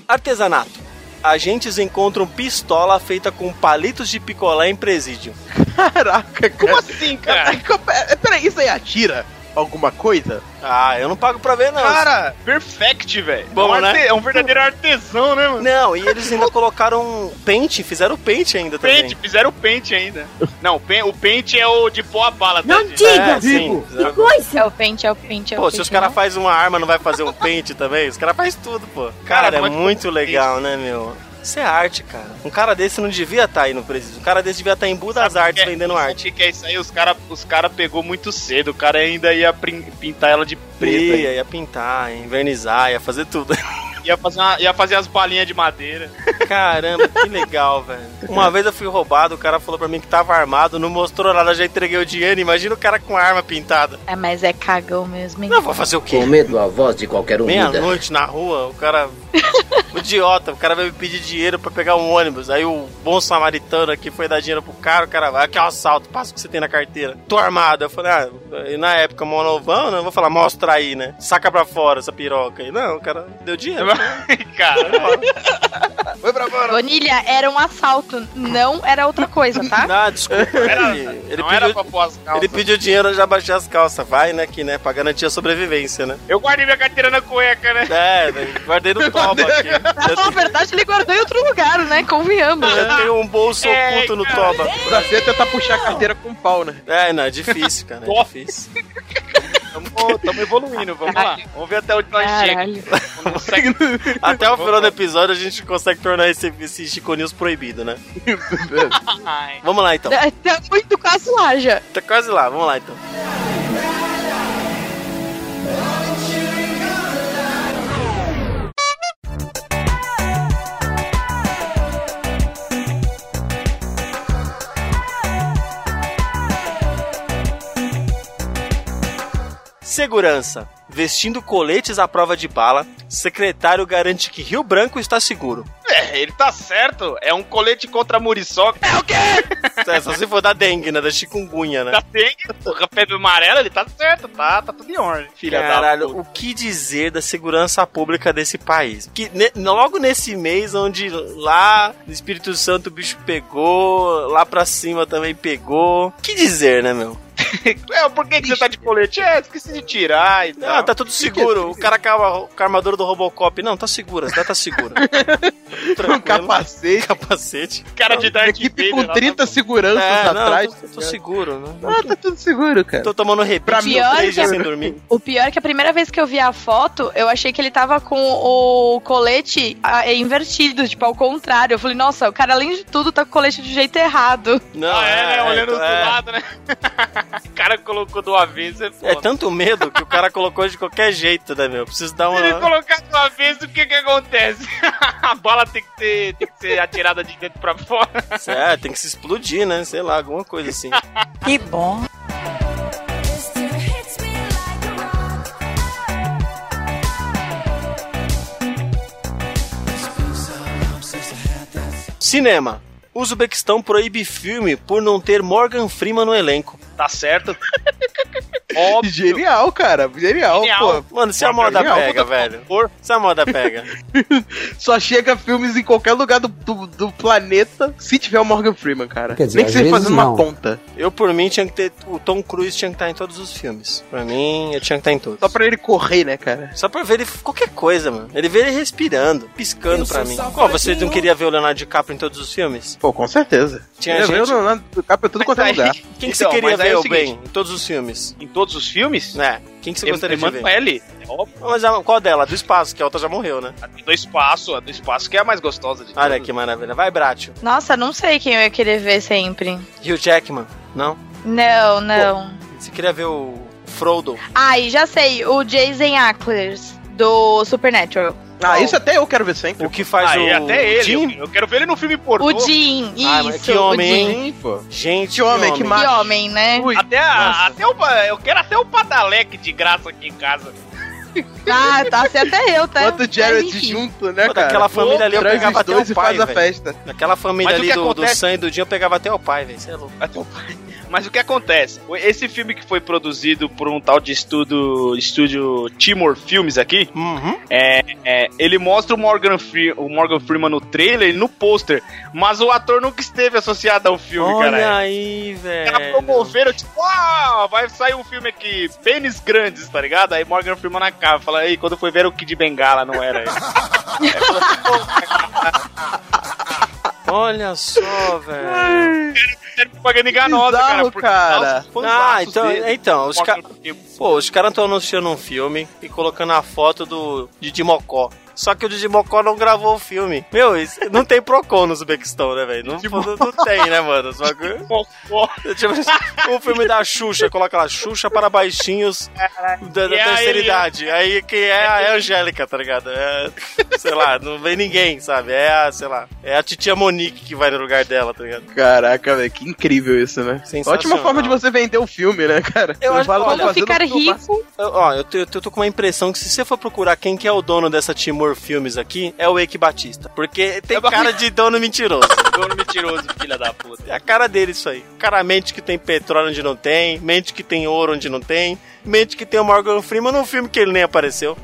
Artesanato. Agentes encontram pistola feita com palitos de picolé em presídio. Caraca, Como cara. assim, cara? É, Peraí, isso aí atira alguma coisa? Ah, eu não pago pra ver, não. Cara, perfect, velho. Bom, é, um né? é um verdadeiro artesão, né, mano? Não, e eles ainda colocaram pente, fizeram pente ainda também. Pente, fizeram o pente ainda. Não, o pen- o pente é o de pôr a bala, tá, Não diga! É, sim. Que coisa! É o pente, é o pente, é o Pô, pente. se os caras né? fazem uma arma, não vai fazer um pente também? Os caras fazem tudo, pô. Cara, Cara, é muito legal, né, meu? Isso é arte, cara. Um cara desse não devia estar aí no presídio. Um cara desse devia estar em Budas Artes é- vendendo arte. O que é isso aí? Os caras os cara pegou muito cedo. O cara ainda ia pintar ela de preto. Ia, ia pintar, ia invernizar, ia fazer tudo. Ia fazer, uma- ia fazer as balinhas de madeira. Caramba, que legal, velho. Uma vez eu fui roubado, o cara falou pra mim que tava armado, não mostrou nada, já entreguei o dinheiro. Imagina o cara com arma pintada. É, mas é cagão mesmo, hein? Não, vou fazer o quê? Com medo a voz de qualquer um. Meia-noite na rua, o cara. o idiota, o cara vai me pedir dinheiro pra pegar um ônibus. Aí o bom samaritano aqui foi dar dinheiro pro cara, o cara vai, aqui é um assalto, passa o que você tem na carteira. Tô armado. Eu falei, ah, e na época, mó novão, né? Eu vou falar, mostra aí, né? Saca pra fora essa piroca aí. Não, o cara deu dinheiro. cara, Foi pra fora. Bonilha, era um assalto, não era outra coisa, tá? Ah, desculpa. era, Ele, ele não era pediu, pra pôr as calças. ele pediu dinheiro, eu já baixei as calças. Vai, né, que, né, pra garantir a sobrevivência, né? Eu guardei minha carteira na cueca, né? É, né, guardei no toba aqui. Na verdade, ele guardou em outro lugar, né? Convenhamos. Eu tenho um bolso É, oculto no cara. toba. O da é tentar puxar a carteira com pau, né? É, não, é difícil, cara. É difícil. Tamo, tamo evoluindo, vamos lá. Vamos ver até onde nós chegamos. Consegue- Até o final do episódio a gente consegue tornar esse, esse Chico News proibido, né? Vamos lá então. Tá muito quase lá já. Tá quase lá, vamos lá então. Segurança. Vestindo coletes à prova de bala, secretário garante que Rio Branco está seguro. É, ele tá certo. É um colete contra a muriçoca. É o quê? É, só se for da dengue, né? Da chikungunya, né? Da dengue, porra, febre amarela, ele tá certo, tá, tá tudo em ordem. Filha da Caralho, puta. o que dizer da segurança pública desse país? Que ne- logo nesse mês onde lá no Espírito Santo o bicho pegou, lá pra cima também pegou. Que dizer, né, meu? É, por que, que você tá de colete? É, esqueci de tirar e tal. Ah, tá tudo seguro. O cara com a- com a armadura do Robocop. Não, tá segura, a cidade tá segura. Tranquilo. capacete. capacete. cara de Darth Equipe Vader com lá 30 na- seguranças É, não, atrás. tô, tô seguro, né? Ah, tá tudo seguro, cara. Tô tomando repeat Pra mim, três dias sem dormir. O pior é que a primeira vez que eu vi a foto, eu achei que ele tava com o colete ah, invertido, tipo, ao contrário. Eu falei, nossa, o cara, além de tudo, tá com o colete do jeito errado. Não, Ah, é, né? Olhando é, do lado, né? o cara colocou do avesso, é foda. É tanto medo que o cara colocou de qualquer jeito, né, meu? Preciso dar Se ele uma. colocar do avesso, o que que acontece? a bola tem que, ter, tem que ser atirada de dentro pra fora. É, tem que se explodir, né? Sei lá, alguma coisa assim. Que bom. Cinema. Uzbequistão proíbe filme por não ter Morgan Freeman no elenco. Tá certo. Óbvio. Genial, cara. Genial, Genial. pô. Mano, se a moda Genial. pega, velho. Por- Se a moda pega. Só chega filmes em qualquer lugar do, do, do planeta se tiver o Morgan Freeman, cara. Quer dizer, Nem que seja fazendo uma não. ponta. Eu, por mim, tinha que ter. O Tom Cruise tinha que estar em todos os filmes. Pra mim, eu tinha que estar em todos. Só pra ele correr, né, cara? Só pra ver ele qualquer coisa, mano. Ele vê ele respirando, piscando pra mim. Qual, você não queria ver o Leonardo DiCaprio em todos os filmes? Pô, com certeza. Tinha ver gente- o Leonardo DiCaprio em tudo quanto é lugar. Quem que Então, você queria ver, é o o seguinte, bem, em todos os filmes? Em todos os filmes? Né? Quem que você gostaria de ver? Emanuele. É óbvio. Mas a, qual dela? A Do espaço, que a outra já morreu, né? A do espaço, a do espaço que é a mais gostosa de Olha todas. que maravilha. Vai, Bratio. Nossa, não sei quem eu ia querer ver sempre. Hugh Jackman. Não? Não, não. Você queria ver o Frodo? Ai, já sei. O Jason Ackles, do Supernatural. Ah, isso até eu quero ver sempre. O que faz Ah, o. até ele. Jim? Eu, quero ver ele no filme pornô. O Jean, Ah, isso. que o homem, pô. Gente, Que homem, que Que macho. homem, né? Ui. Até, a, até o, eu quero até o padaleque de graça aqui em casa. Ah, tá, se até eu, tá? Bota o Jared junto, né, Pô, cara? daquela família ali eu pegava até o pai, faz a velho. festa. Daquela família Mas o ali que do, do acontece- Sam e do dia eu pegava até o pai, velho. Você é louco. Mas o que acontece? Esse filme que foi produzido por um tal de estudo, estúdio Timor Filmes aqui, Uhum. é, é, ele mostra o Morgan, Free, o Morgan Freeman no trailer e no pôster, mas o ator nunca esteve associado ao filme, Olha cara. aí, Os caras velho. promoveram, tipo, ah, vai sair um filme aqui, pênis grandes, tá ligado? Aí Morgan Freeman na capa, fala, aí, quando foi ver o Kid Bengala, não era ele. Aí "Pô, Olha só, velho. Sério, propaganda enganosa, Bizarro, cara. porque cara. Ah, então, dele, então os, ca... Pô, os caras estão anunciando um filme e colocando a foto do Didi Mocó. Só que o Didi Mocó não gravou o filme. Meu, isso, não tem Procon no Uzbequistão, né, velho? Não, não, não tem, né, mano? Só que, tipo, um filme da Xuxa, coloca lá, Xuxa para baixinhos da, da aí, terceira idade. Aí quem é a é a Angélica, tá ligado? É, sei lá, não vem ninguém, sabe? É a, sei lá, é a titia Monique que vai no lugar dela, tá ligado? Caraca, velho, que incrível isso, né? Ótima forma de você vender o filme, né, cara? Eu Você acho- olha, Quando ficar filme, rico, Eu- Ó, eu, te- eu tô com uma impressão que se você for procurar quem que é o dono dessa Timor Filmes aqui, é o Eike Batista. Porque tem cara de dono mentiroso. Dono mentiroso, filha da puta. É a cara dele isso aí. O cara mente que tem petróleo onde não tem, mente que tem ouro onde não tem, mente que tem o Morgan Freeman num filme que ele nem apareceu.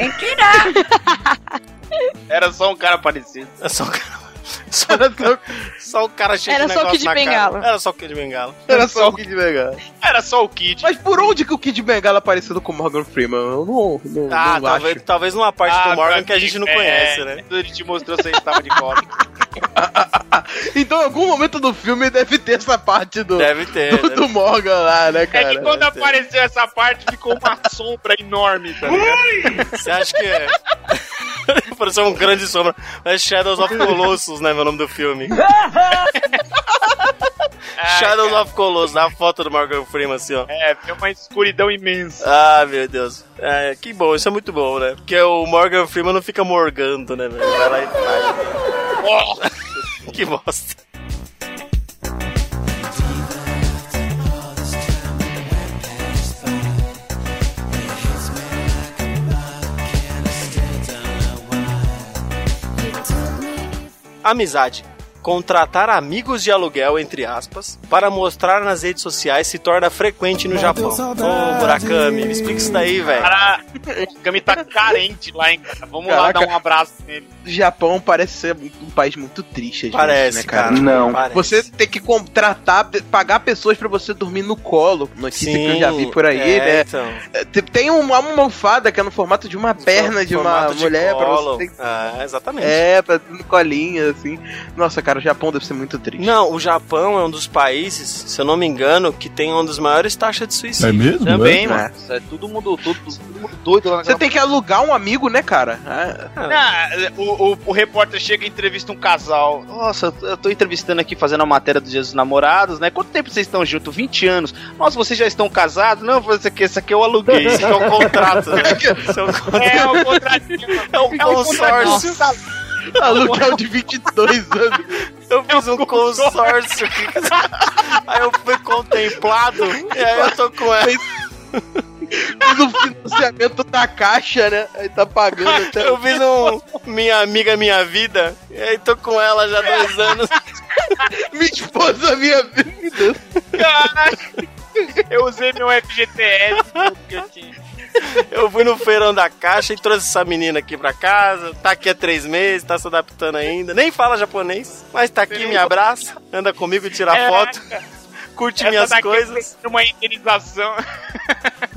Era só um cara parecido. É só o cara... Só, só o cara cheio Era de só o Kid na cara. Bengala. Era só o Kid Bengala. Era só o Kid Bengala. Era só o Kid. Mas por onde que o Kid Bengala parecido com o Morgan Freeman? Eu não, não, Ah, não talvez, acho. talvez numa parte Ah, do Morgan que a gente não é, conhece, né? Ele te mostrou se ele estava de cola. Então, em algum momento do filme deve ter essa parte do, Deve ter. do, deve do Morgan lá, né, É cara? que quando apareceu essa parte, ficou uma sombra enorme, tá ligado? Você acha que é? Pareceu um grande sombra. É Shadows of Colossus, né? Meu nome do filme. Shadows of Colossus, dá a foto do Morgan Freeman assim, ó. É, tem uma escuridão imensa. Ah, meu Deus. É, que bom, isso é muito bom, né? Porque o Morgan Freeman não fica morgando, né, velho? Vai lá e faz. Que bosta. Amizade. Contratar amigos de aluguel, entre aspas, para mostrar nas redes sociais se torna frequente no Japão. Ô, Murakami, me explica isso daí, velho. Cara, o Kami tá carente lá, hein, cara. Vamos lá Caraca. dar um abraço nele. O Japão parece ser um país muito triste, às Parece, né, cara. Não. Parece. Você tem que contratar, pagar pessoas pra você dormir no colo. Notícia que eu já vi por aí, é, né? Então, É, Tem- uma almofada que é no formato de uma perna de uma de mulher pra colo. você. Ah, exatamente. É, pra no colinho, assim. Nossa, cara, o Japão deve ser muito triste. Não, o Japão é um dos países, se eu não me engano, que tem uma das maiores taxas de suicídio. mesmo? Também, É. mano. Isso é todo mundo, todo, todo mundo doido lá Você tem que alugar um amigo, né, cara? Ah, o, o, o repórter chega e entrevista um casal. Nossa, eu tô entrevistando aqui, fazendo a matéria dos dias dos namorados, né? Quanto tempo vocês estão juntos? 20 anos. Nossa, vocês já estão casados? Não, esse aqui, esse aqui eu aluguei. Isso é um contrato, né? Isso é um contrato. É o contratinho. É um consórcio. aluguel de 22 anos. Eu fiz um consórcio. Aí eu fui contemplado e aí eu tô com ela. Fiz o financiamento da caixa, né? Aí tá pagando até. Eu fiz um Minha Amiga Minha Vida e aí tô com ela já há dois anos. Minha esposa, minha vida. Caralho. Eu usei meu FGTS que eu tinha. Eu fui no feirão da caixa e trouxe essa menina aqui pra casa. Tá aqui há três meses, tá se adaptando ainda. Nem fala japonês, mas tá aqui, me abraça, anda comigo, tira É, foto, curte minhas daqui coisas. Uma indenização.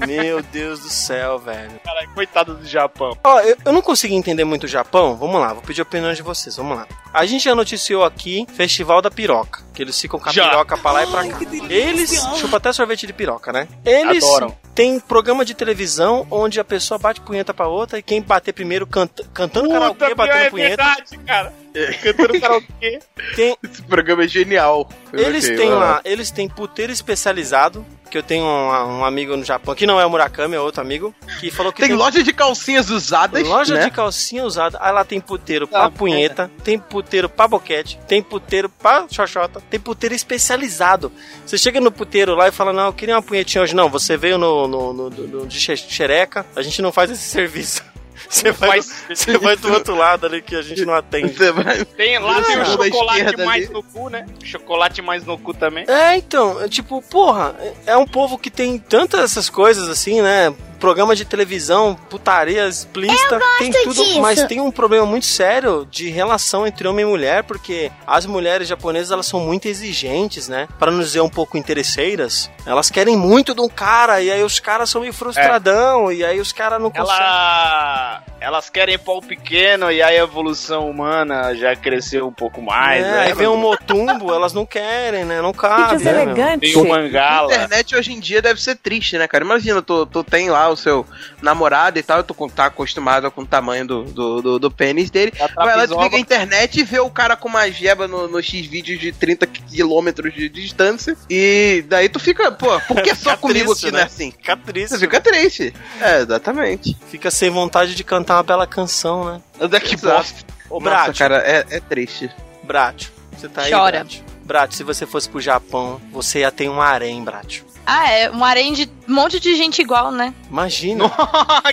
Meu Deus do céu, velho. Caralho, coitado do Japão. Ó, eu, eu não consegui entender muito o Japão. Vamos lá, vou pedir a opinião de vocês. Vamos lá. A gente já noticiou aqui Festival da Piroca. Que eles ficam com a Já. piroca pra lá e pra cá. Eles chupam até sorvete de piroca, né? Eles Adoram. têm programa de televisão onde a pessoa bate punheta pra outra e quem bater primeiro canta, cantando karaokê, Puta, batendo é punheta. verdade, cara. Cantando karaokê. Tem, Esse programa é genial. eles têm lá, eles têm puteiro especializado. Que eu tenho um, um amigo no Japão, que não é o Murakami, é outro amigo, que falou que Tem loja de calcinhas usadas. Loja né? de calcinha usada. Aí lá tem puteiro pra punheta, tem puteiro pra boquete, tem puteiro pra xoxota, tem puteiro especializado. Você chega no puteiro lá e fala, não, eu queria uma punhetinha hoje. Não, você veio no, no, no- no- no- de xe- xereca, a gente não faz esse serviço. Você vai, faz do, você vai do outro lado ali que a gente não atende. Vai- Tem, lá tem o chocolate mais ali. no cu, né? Chocolate mais no cu também. É, então, é tipo, porra, é um povo que tem tantas essas coisas assim, né? Programa de televisão, putaria explícita, tem tudo, mas tem um problema muito sério de relação entre homem e mulher, porque as mulheres japonesas elas são muito exigentes, né? Para não dizer um pouco interesseiras, elas querem muito de um cara e aí os caras são meio frustradão e aí os caras não conseguem. Ela... Elas querem pau pequeno e aí a evolução humana já cresceu um pouco mais. É, né? aí vem um motumbo, elas não querem, né? Não cabe. Que né, meu? elegante. Tem um A mangala. internet hoje em dia deve ser triste, né, cara? Imagina, tu, tu tem lá o seu namorado e tal, tu tá acostumado com o tamanho do, do, do, do pênis dele. A Vai lá, desliga a internet e vê o cara com uma jeba no, no X vídeos de 30 quilômetros de distância. E daí tu fica, pô, por que só comigo triste, aqui, né? né? Assim? Fica triste. Você fica triste. É, exatamente. Fica sem vontade de cantar uma bela canção, né? Que Exato. bosta. Ô, Nossa, Brat, cara, é, é triste. Brat, você tá aí, Chora. Brat? Brat, se você fosse pro Japão, você ia ter um harém, Brat. Ah, é. Um harém de um monte de gente igual, né? Imagina,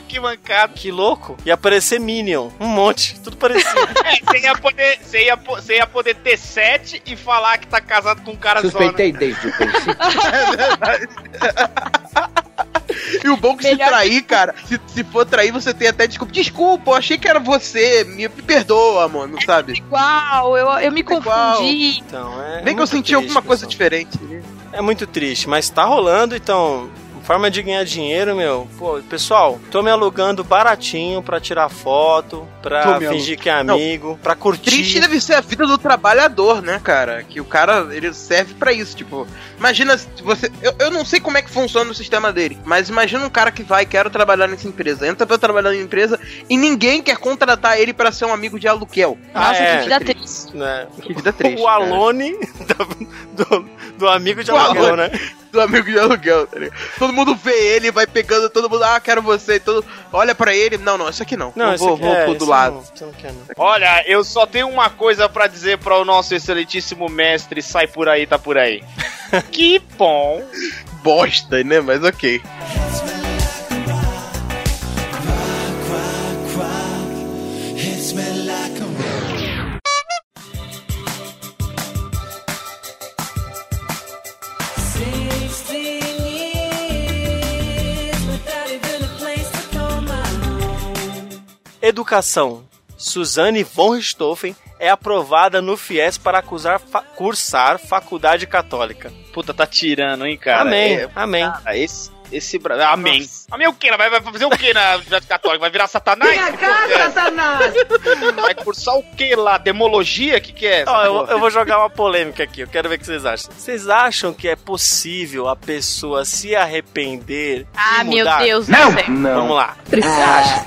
que mancada. que louco. Ia aparecer Minion, um monte, tudo parecido. É, você ia poder, você ia, você ia poder ter sete e falar que tá casado com um cara só, né? Suspeitei desde o princípio. E o bom é que se Melhor trair, cara, se, se for trair, você tem até desculpa. Desculpa, eu achei que era você. Me, perdoa, mano, sabe? Igual, eu, eu me Igual. confundi. Então, é. Bem que eu senti triste, alguma coisa pessoal. diferente. É muito triste, mas tá rolando, então. Forma de ganhar dinheiro, meu. Pô, pessoal, tô me alugando baratinho pra tirar foto, pra fingir que é Não. amigo, pra curtir. Triste deve ser a vida do trabalhador, né, cara? Que o cara, ele serve pra isso, tipo... Imagina se você... Eu, eu não sei como é que funciona o sistema dele, mas imagina um cara que vai, quero trabalhar nessa empresa, entra pra trabalhar na empresa e ninguém quer contratar ele pra ser um amigo de aluguel. Ah, Nossa, é. que Vida triste. né? Que vida triste, o. Alone do, do, do amigo de aluguel, né? Do amigo de aluguel, tá ligado? Todo mundo vê ele, vai pegando todo mundo, ah, quero você, todo... olha pra ele, não, não, isso aqui não, Não, esse vou, aqui vou é, pro do lado. Não, não quer, não. Olha, eu só tenho uma coisa pra dizer para o nosso excelentíssimo mestre, sai por aí, tá por aí. que bom. Bosta, né, mas ok. Educação. Suzane von Richthofen é aprovada no FIES para acusar fa- cursar faculdade católica. Puta, tá tirando, hein, cara? amém, É, amém. cara, esse, esse... bra- Amém. Amém o quê? Ela vai, vai fazer o quê na Universidade Católica? Vai virar satanás? Vai cursar o que lá? Demologia? O que que é? Ó, eu, eu vou jogar uma polêmica aqui, eu quero ver o que vocês acham. Vocês acham que é possível a pessoa se arrepender Ah, e meu mudar? Deus do céu. Vamos lá.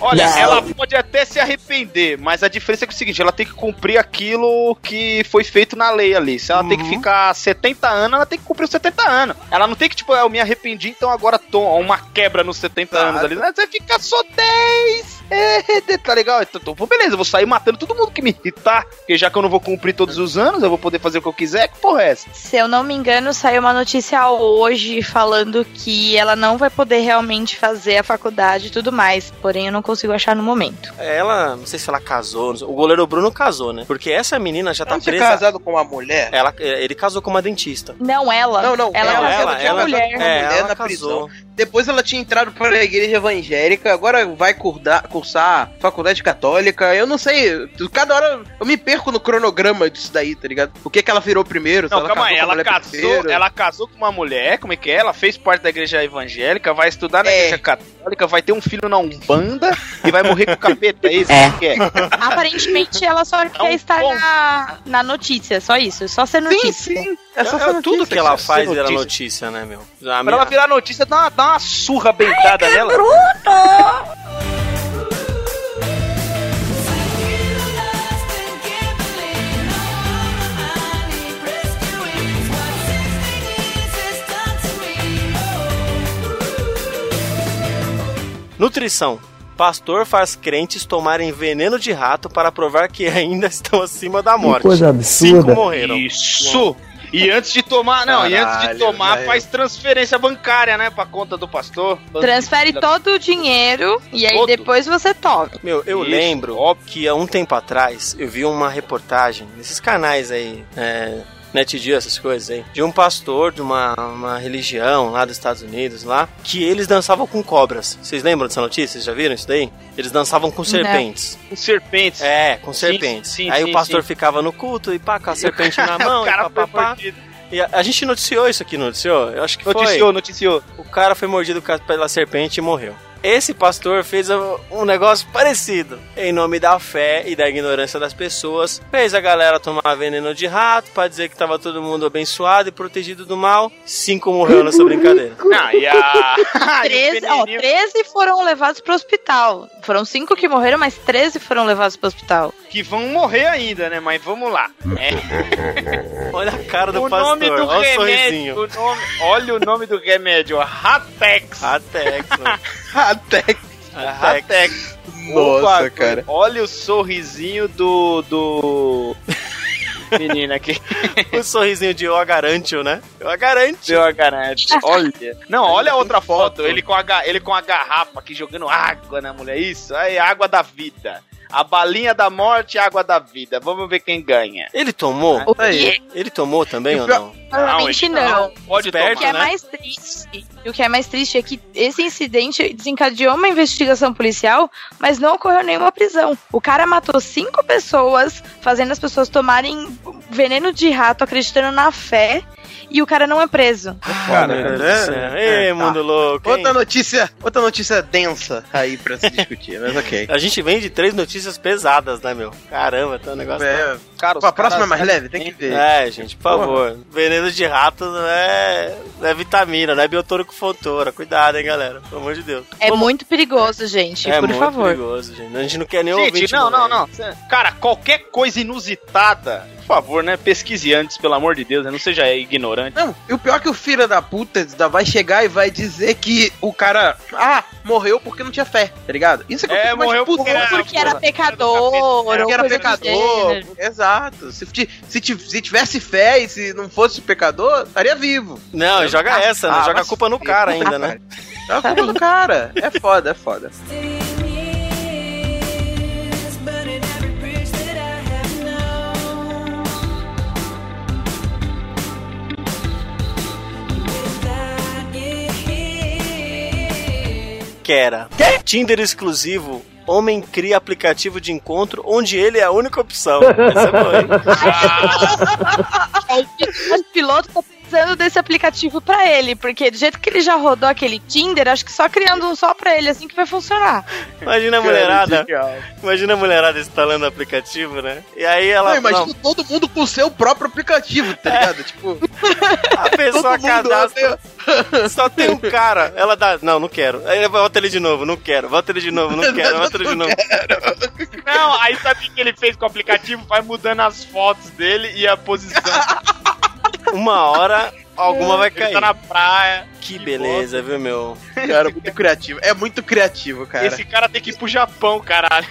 Olha, Não. ela pode até se arrepender, mas a diferença é, que é o seguinte, ela tem que cumprir aquilo que foi feito na lei ali. Se ela tem que Uhum. ficar 70 anos, ela tem que cumprir os 70 anos. Ela não tem que, tipo, eu me arrependi, então agora tô uma quebra nos 70 Tá. anos ali. Você fica só 10. É, tá legal? Então, então, beleza, eu vou sair matando todo mundo que me irritar. Porque já que eu não vou cumprir todos os anos, eu vou poder fazer o que eu quiser. Que porra é essa? Se eu não me engano, saiu uma notícia hoje falando que ela não vai poder realmente fazer a faculdade e tudo mais. Porém, eu não consigo achar no momento. Ela, não sei se ela casou, não sei- o goleiro Bruno casou, né? Porque essa menina já tá Não tinha presa. casado com uma mulher? Ela, ele casou com uma dentista. Não, ela. Não, não, Ela ela- ela- a mulher. Uma É, mulher ela na casou. Depois ela tinha entrado para a igreja evangélica, agora vai cursar, cursar faculdade católica. Eu não sei, cada hora eu me perco no cronograma disso daí, tá ligado? O que que ela virou primeiro? Não, calma aí, ela casou, primeiro. ela casou com uma mulher, como é que é? Ela fez parte da igreja evangélica, vai estudar na É. igreja católica, vai ter um filho na Umbanda e vai morrer com o capeta, é isso É. que é? Aparentemente, ela só quer estar bom. na, na notícia, só isso. Só ser Sim, notícia. sim. É só É, essa tudo notícia, que ela cara. faz ser vira notícia. notícia, né, meu? A Pra minha- ela virar notícia, dá uma, dá uma surra bentada nela. Nutrição. Pastor faz crentes tomarem veneno de rato para provar que ainda estão acima da morte. coisa Cinco absurda. morreram. Isso! E antes de tomar, não, e antes de Caralho, tomar, velho. faz transferência bancária, né, pra conta do pastor. Transfere todo o dinheiro e aí Todo. depois você toma. Meu, eu Isso, lembro óbvio. que há um tempo atrás eu vi uma reportagem nesses canais aí, é, NetGeo, essas coisas aí, de um pastor de uma, uma religião lá dos Estados Unidos, lá, que eles dançavam com cobras. Vocês lembram dessa notícia? Vocês já viram isso daí? Eles dançavam com serpentes. Com serpentes. É, com Sim, serpentes. sim, aí sim, o pastor sim. ficava no culto e pá, com a serpente na mão o e cara pá, foi pá, pá. mordido. E a, a gente noticiou isso aqui, não noticiou? Eu acho que foi. Noticiou, noticiou. O cara foi mordido pela serpente e morreu. Esse pastor fez um negócio parecido. Em nome da fé e da ignorância das pessoas, fez a galera tomar veneno de rato pra dizer que tava todo mundo abençoado e protegido do mal. Cinco morreu nessa brincadeira. Ah, e a... e o 13, ó, pequenininho 13 foram levados pro hospital. Foram cinco que morreram, mas 13 foram levados pro hospital. que vão morrer ainda, né? Mas vamos lá. É. Olha a cara do o pastor, nome do olha o remédio. sorrisinho. o nome- olha o nome do remédio, Ratex. Ratex, mano. Até. Ratex. O Nossa, bagulho. cara. Olha o sorrisinho do. do. Menina aqui. O sorrisinho de eu a garante, né? Eu a garante. Deu a garante. Olha. Não, olha a outra foto. Ele com a, ele com a garrafa aqui jogando água na mulher. Isso, aí, água da vida. A balinha da morte e a água da vida. Vamos ver quem ganha. Ele tomou? O Aí. que Ele tomou também o ou não? provavelmente ele não. Pode Esperto, O que é né? mais triste, e o que é mais triste é que esse incidente desencadeou uma investigação policial, mas não ocorreu nenhuma prisão. O cara matou cinco pessoas, fazendo as pessoas tomarem veneno de rato, acreditando na fé, e o cara não é preso. Cara, Deus do né? céu. Ei, É, mundo louco. hein? Outra notícia, outra notícia densa aí pra se discutir, mas ok. A gente vem de três notícias pesadas, né, meu? Caramba, tá um negócio. É, Cara, a próxima é mais leve, tem que ver. É, gente, por favor. Veneno de rato não é, não é vitamina, não é biotônico fontora. Cuidado, hein, galera. Pelo amor de Deus. É muito perigoso, gente, é por muito favor. perigoso, gente. A gente não quer nem Gente, ouvir. não, não, não. Cara, qualquer coisa inusitada, por favor, né? Pesquise antes, pelo amor de Deus, né? Não seja ignorante. Não, e o pior é que o filho da puta ainda vai chegar e vai dizer que o cara, ah, morreu porque não tinha fé, tá ligado? Isso é que eu É, morreu porque era- Porque era pecador, Porque era pecador, exato. Se, se, se tivesse fé e se não fosse pecador, estaria vivo. Não, joga essa, né? Ah, Joga a culpa no cara ainda, né? É a culpa do cara. É foda, é foda. Quera. Tinder exclusivo. Homem cria aplicativo de encontro onde ele é a única opção. Essa é boa, hein? O piloto tá precisando desse aplicativo pra ele, porque do jeito que ele já rodou aquele Tinder, acho que só criando um só pra ele, assim que vai funcionar. Imagina a mulherada. Imagina a mulherada instalando o aplicativo, né? E aí ela. Não, imagina todo mundo com o seu próprio aplicativo, tá ligado? Tipo, não, a pessoa todo mundo cadastra. Só tem um cara. Ela dá. Não, não quero. Aí volta ele de novo, não quero. Volta ele de novo, não quero. Volta ele de novo. Não, aí sabe o que ele fez com o aplicativo? Vai mudando as fotos dele e a posição. Uma hora Alguma vai Ele cair. tá na praia. Que beleza, viu, meu? Cara, muito criativo. É muito criativo, cara. Esse cara tem que ir pro Japão, caralho.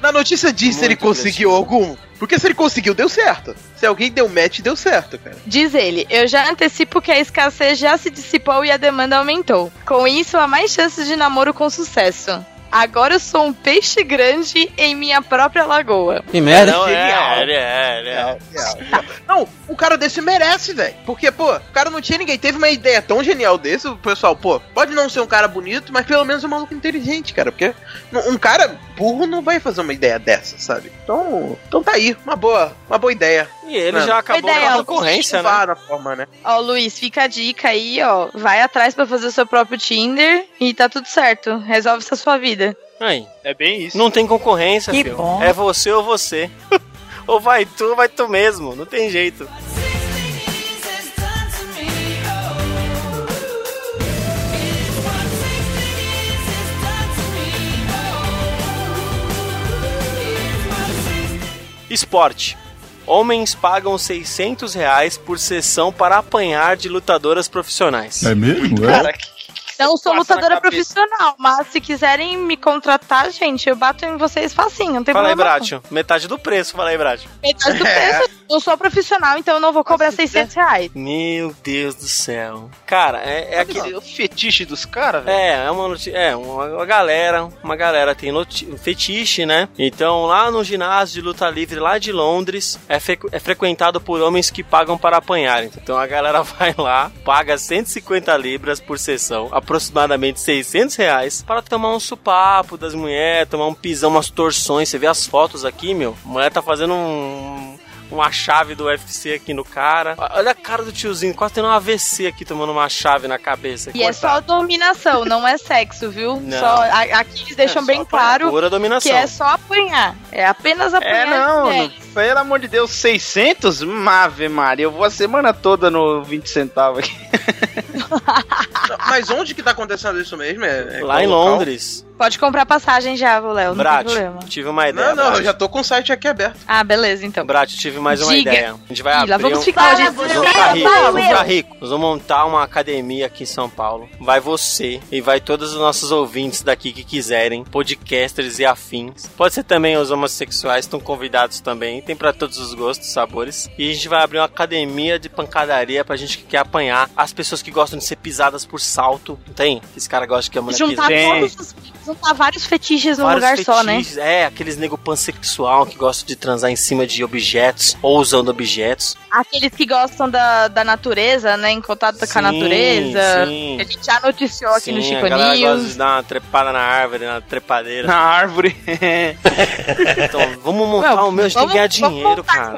Na notícia diz se ele conseguiu algum. Porque se ele conseguiu, deu certo. Se alguém deu match, deu certo, cara. Diz ele, eu já antecipo que a escassez já se dissipou e a demanda aumentou. Com isso, há mais chances de namoro com sucesso. Agora eu sou um peixe grande em minha própria lagoa. Que merda. Não, genial. é, é, ele é. Não, um cara desse merece, velho. Porque, pô, o cara não tinha ninguém. Teve uma ideia tão genial desse, o pessoal, pô, pode não ser um cara bonito, mas pelo menos um maluco inteligente, cara. Porque um cara burro não vai fazer uma ideia dessa, sabe? Então, então tá aí, uma boa, uma boa ideia. E ele Mano, já acabou ideia, com a ela concorrência, né? Na forma, né? Ó, Luiz, fica a dica aí, ó. Vai atrás pra fazer o seu próprio Tinder e tá tudo certo. Resolve essa sua vida. Aí, É bem isso. não tem concorrência, Que filho. bom. É você ou você. ou vai tu, ou vai tu mesmo. Não tem jeito. Esporte. Homens pagam 600 reais por sessão para apanhar de lutadoras profissionais. É mesmo? É? Cara, que, que Não sou lutadora profissional, mas se quiserem me contratar, gente, eu bato em vocês facinho, não tem Fala aí, problema. não. Bratio. Metade do preço, fala aí, Bratio. Metade do preço, eu sou profissional, então eu não vou cobrar 600 reais. Meu Deus do céu. Cara, é, é aquele. O fetiche dos caras, velho. É, é uma, é uma, uma galera, uma galera tem fetiche, né? Então lá no ginásio de luta livre lá de Londres é, frequ- é frequentado por homens que pagam para apanhar. Então a galera vai lá, paga 150 libras por sessão, aproximadamente 600 reais, para tomar um supapo das mulheres, tomar um pisão, umas torções. Você vê as fotos aqui, meu? A mulher tá fazendo um uma chave do UFC aqui no cara. Olha a cara do tiozinho, quase tendo um AVC aqui tomando uma chave na cabeça. E é só dominação, não é sexo, viu? Não. Só, a- aqui eles deixam É bem claro Pura dominação. que é só apanhar. É apenas É, apanhar. não, é. não, pelo amor de Deus, 600? Ave Maria, eu vou a semana toda no 20 centavos aqui. Mas onde que tá acontecendo isso mesmo? É, é Lá em local? Londres. Pode comprar passagem já, Léo, não Brat, tem problema. tive uma ideia. Não, não, Brat. eu já tô com o site aqui aberto. Ah, beleza, então. Brat, tive mais uma Diga. ideia. A gente vai Ih, abrir lá vamos um... ficar hoje. Nós vamos ficar rico, nós vamos ficar rico. Nós vamos montar uma academia aqui em São Paulo. Vai você e vai todos os nossos ouvintes daqui que quiserem, podcasters e afins. Pode ser também os homossexuais, estão convidados também. Tem pra todos os gostos, sabores. E a gente vai abrir uma academia de pancadaria pra gente que quer apanhar. As pessoas que gostam de ser pisadas por salto. Não tem? Esse cara gosta que a mulher Juntar pisa. todos os, juntar vários fetiches num Vários lugar só, né? fetiches. É, aqueles nego pansexual que gostam de transar em cima de objetos ou usando objetos. Aqueles que gostam da, da natureza, né? Em contato com a Sim, natureza. sim. Que a gente já noticiou aqui no Sim, Chico a galera gosta de dar uma trepada na árvore, na trepadeira. Na árvore. Então, vamos montar Meu, o meu, a gente tem que ganhar dinheiro, cara.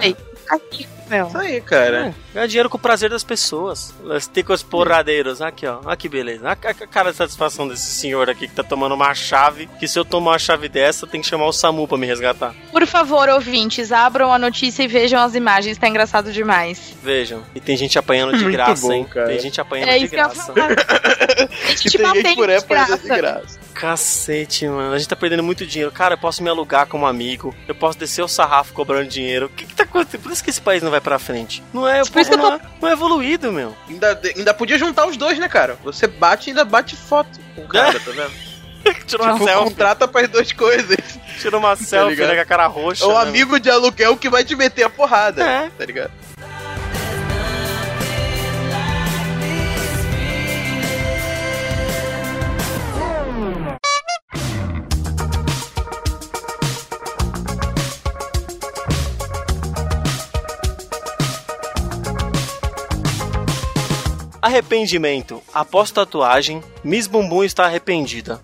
Isso aí. Aqui, meu. Isso aí, cara. É, ganhar dinheiro com o prazer das pessoas. Os ticos porradeiros. Aqui, ó. Olha que beleza. A a cara de satisfação desse senhor aqui que tá tomando uma chave. Que se eu tomar uma chave dessa, tem que chamar o SAMU pra me resgatar. Por favor, ouvintes, abram a notícia e vejam as imagens, tá engraçado demais. Vejam. E tem gente apanhando de Muito graça, bom, hein? cara. Tem gente apanhando É de isso que eu ia graça. falar. Tem gente batendo de graça. graça. Cacete, mano. A gente tá perdendo muito dinheiro. Cara, eu posso me alugar como amigo. Eu posso descer o sarrafo cobrando dinheiro. O que que tá acontecendo? Por isso que esse país não vai pra frente. Não é, Por isso que eu não, é não é evoluído, meu. Ainda, ainda podia juntar os dois, né, cara? Você bate e ainda bate foto com o cara, tá vendo? Tira uma Tipo, selfie. contrata para as duas coisas. Tira uma selfie, ligado? né, com a cara roxa. É o né, amigo de aluguel que vai te meter a porrada. É. Tá ligado? Arrependimento. Após tatuagem, Miss Bumbum está arrependida.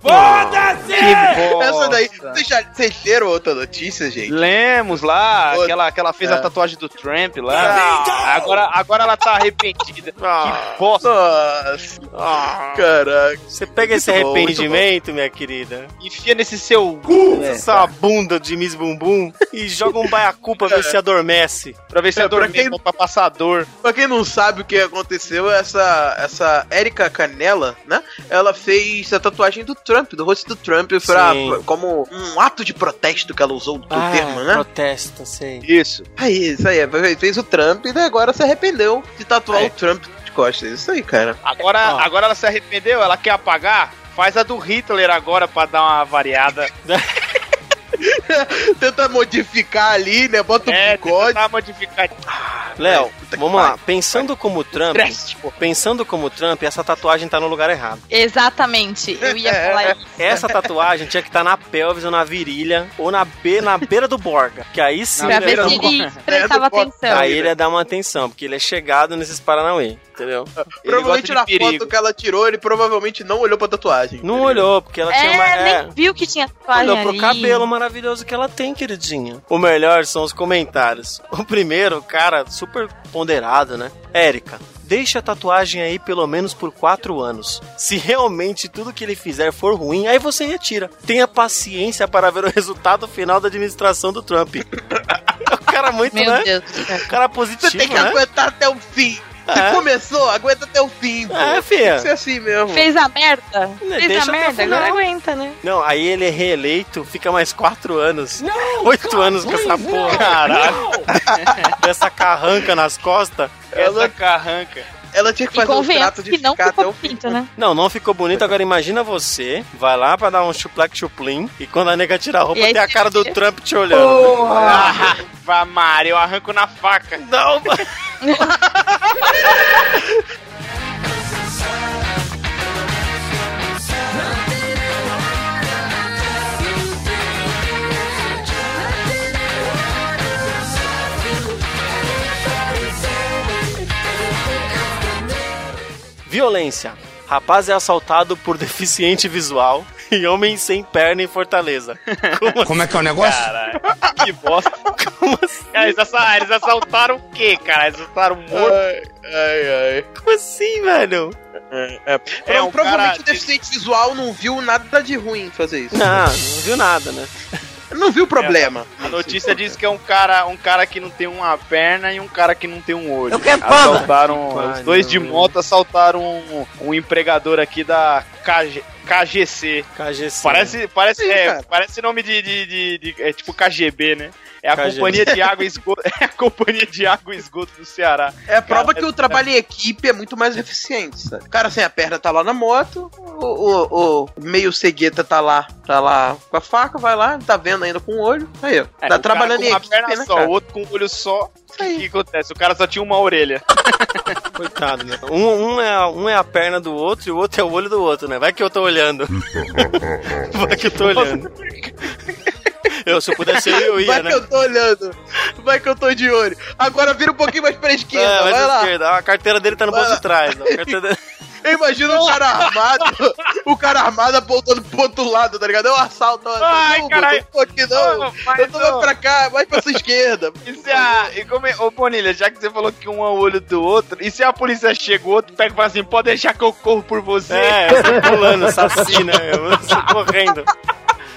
Essa daí. Vocês já vocês leram outra notícia, gente? Lemos lá, Outra. aquela que ela fez É. a tatuagem do Trump lá. Agora, agora ela tá arrependida. Ah. Que bosta. Nossa, Ah, caraca. Você pega esse Muito bom, muito arrependimento, minha querida, Enfia nesse seu. essa bunda de Miss Bumbum e joga um baiacu pra ver se adormece. Pra ver se É, é, pra quem- pra passar dor. Pra quem não sabe o que aconteceu, essa, essa Erika Canela, né? Ela fez a tatuagem do Trump, do rosto do Trump, pra, Sim. pra- como um ato de protesto que ela usou do Ah, termo, né? Protesta, sei. Isso. Aí, isso aí, fez o Trump e daí agora se arrependeu de tatuar É. o Trump costas. Isso aí, cara. Agora, Ó. agora ela se arrependeu, ela quer apagar? Faz a do Hitler agora pra dar uma variada. Tenta modificar ali, né? Bota o É, bigode. tentar modificar. Léo, vamos lá. Pensando como Trump, pensando como Trump, essa tatuagem tá no lugar errado. Exatamente, eu ia falar isso. Essa tatuagem tinha que estar na pelvis ou na virilha ou na, be na beira do borga. Que aí sim Pra ele ver se ele prestava atenção. Aí ele ia dar uma atenção, porque ele é chegado nesses Paranauê, entendeu? Provavelmente gosta na perigo. foto que ela tirou, ele provavelmente não olhou pra tatuagem. Não olhou, porque ela tinha uma. É, É, nem viu que tinha tatuagem olhou pro ali. cabelo maravilhoso que ela tem, queridinha. O melhor são os comentários. O primeiro, cara, super ponderado, né? Érica. Deixa a tatuagem aí pelo menos por quatro anos. Se realmente tudo que ele fizer for ruim, aí você retira. Tenha paciência para ver o resultado final da administração do Trump. o cara muito, Meu né? Deus do céu. O cara Você positivo, tem que né? aguentar até o fim. Se É. começou, aguenta até o fim. É, fia. Tem que ser assim mesmo. Fez a merda? Fez deixa a até o merda, agora aguenta, né? Não, aí ele é reeleito, fica mais quatro anos. Oito anos com essa porra. Caralho, Dessa carranca nas costas. essa carranca. Ela tinha que fazer um trato de que não ficar até ficou o fim. bonito, né? Não, não ficou bonito. Agora imagina você, vai lá pra dar um chuplec chuplim e quando a nega tira a roupa tem a cara do Trump te olhando. Ah, vai, Mário, eu arranco na faca. Não, Violência. Rapaz é assaltado por deficiente visual e homem sem perna em Fortaleza. Como, Como é que é o negócio? Caralho, que bosta. como assim? Cara, eles, assa- eles assaltaram o quê, cara? Eles assaltaram morto. Ai, ai, ai. Como assim, velho? É um Provavelmente cara o deficiente visual não viu nada de ruim em fazer isso. Não, não viu nada, né? Não viu o problema. A notícia diz que é um cara, um cara que não tem uma perna e um cara que não tem um olho. Eu quero Assaltaram, panda. os dois de moto assaltaram um, um empregador aqui da KG, KGC. KGC. Parece, parece, Sim, é, parece nome de, de, de- de- é tipo KGB, né? É a companhia de água e esgoto, é a companhia de água e esgoto do Ceará. É a prova Cara, que o trabalho em equipe é muito mais eficiente, sabe? O cara sem a perna tá lá na moto, o, o- o meio cegueta tá lá, tá lá com a faca, vai lá, tá vendo ainda com o olho. Aí, ó. É, tá trabalhando em com uma equipe, perna né, só, cara? o outro com o olho só. O que, que acontece? O cara só tinha uma orelha. Coitado, né? Um, um, é, a- um é a perna do outro e o outro é o olho do outro, né? Vai que eu tô olhando. Vai que eu tô olhando. Eu, se eu pudesse, eu, eu ia, Vai né? que eu tô olhando. Vai que eu tô de olho. Agora vira um pouquinho mais pra esquerda. É, vai à lá. esquerda. A carteira dele tá no bolso de trás. dele- Eu imagino o cara armado, o cara armado apontando pro outro lado, tá ligado? É um assalto. Ai, não, caralho. eu tô aqui não. Mas eu tô mais não. pra cá, vai pra sua esquerda. E se a. E como é, ô Bonilha, já que você falou que um é o olho do outro, e se a polícia chega, o outro pega e fala assim: pode deixar que eu corro por você? É, eu tô pulando, assassina. Eu tô correndo.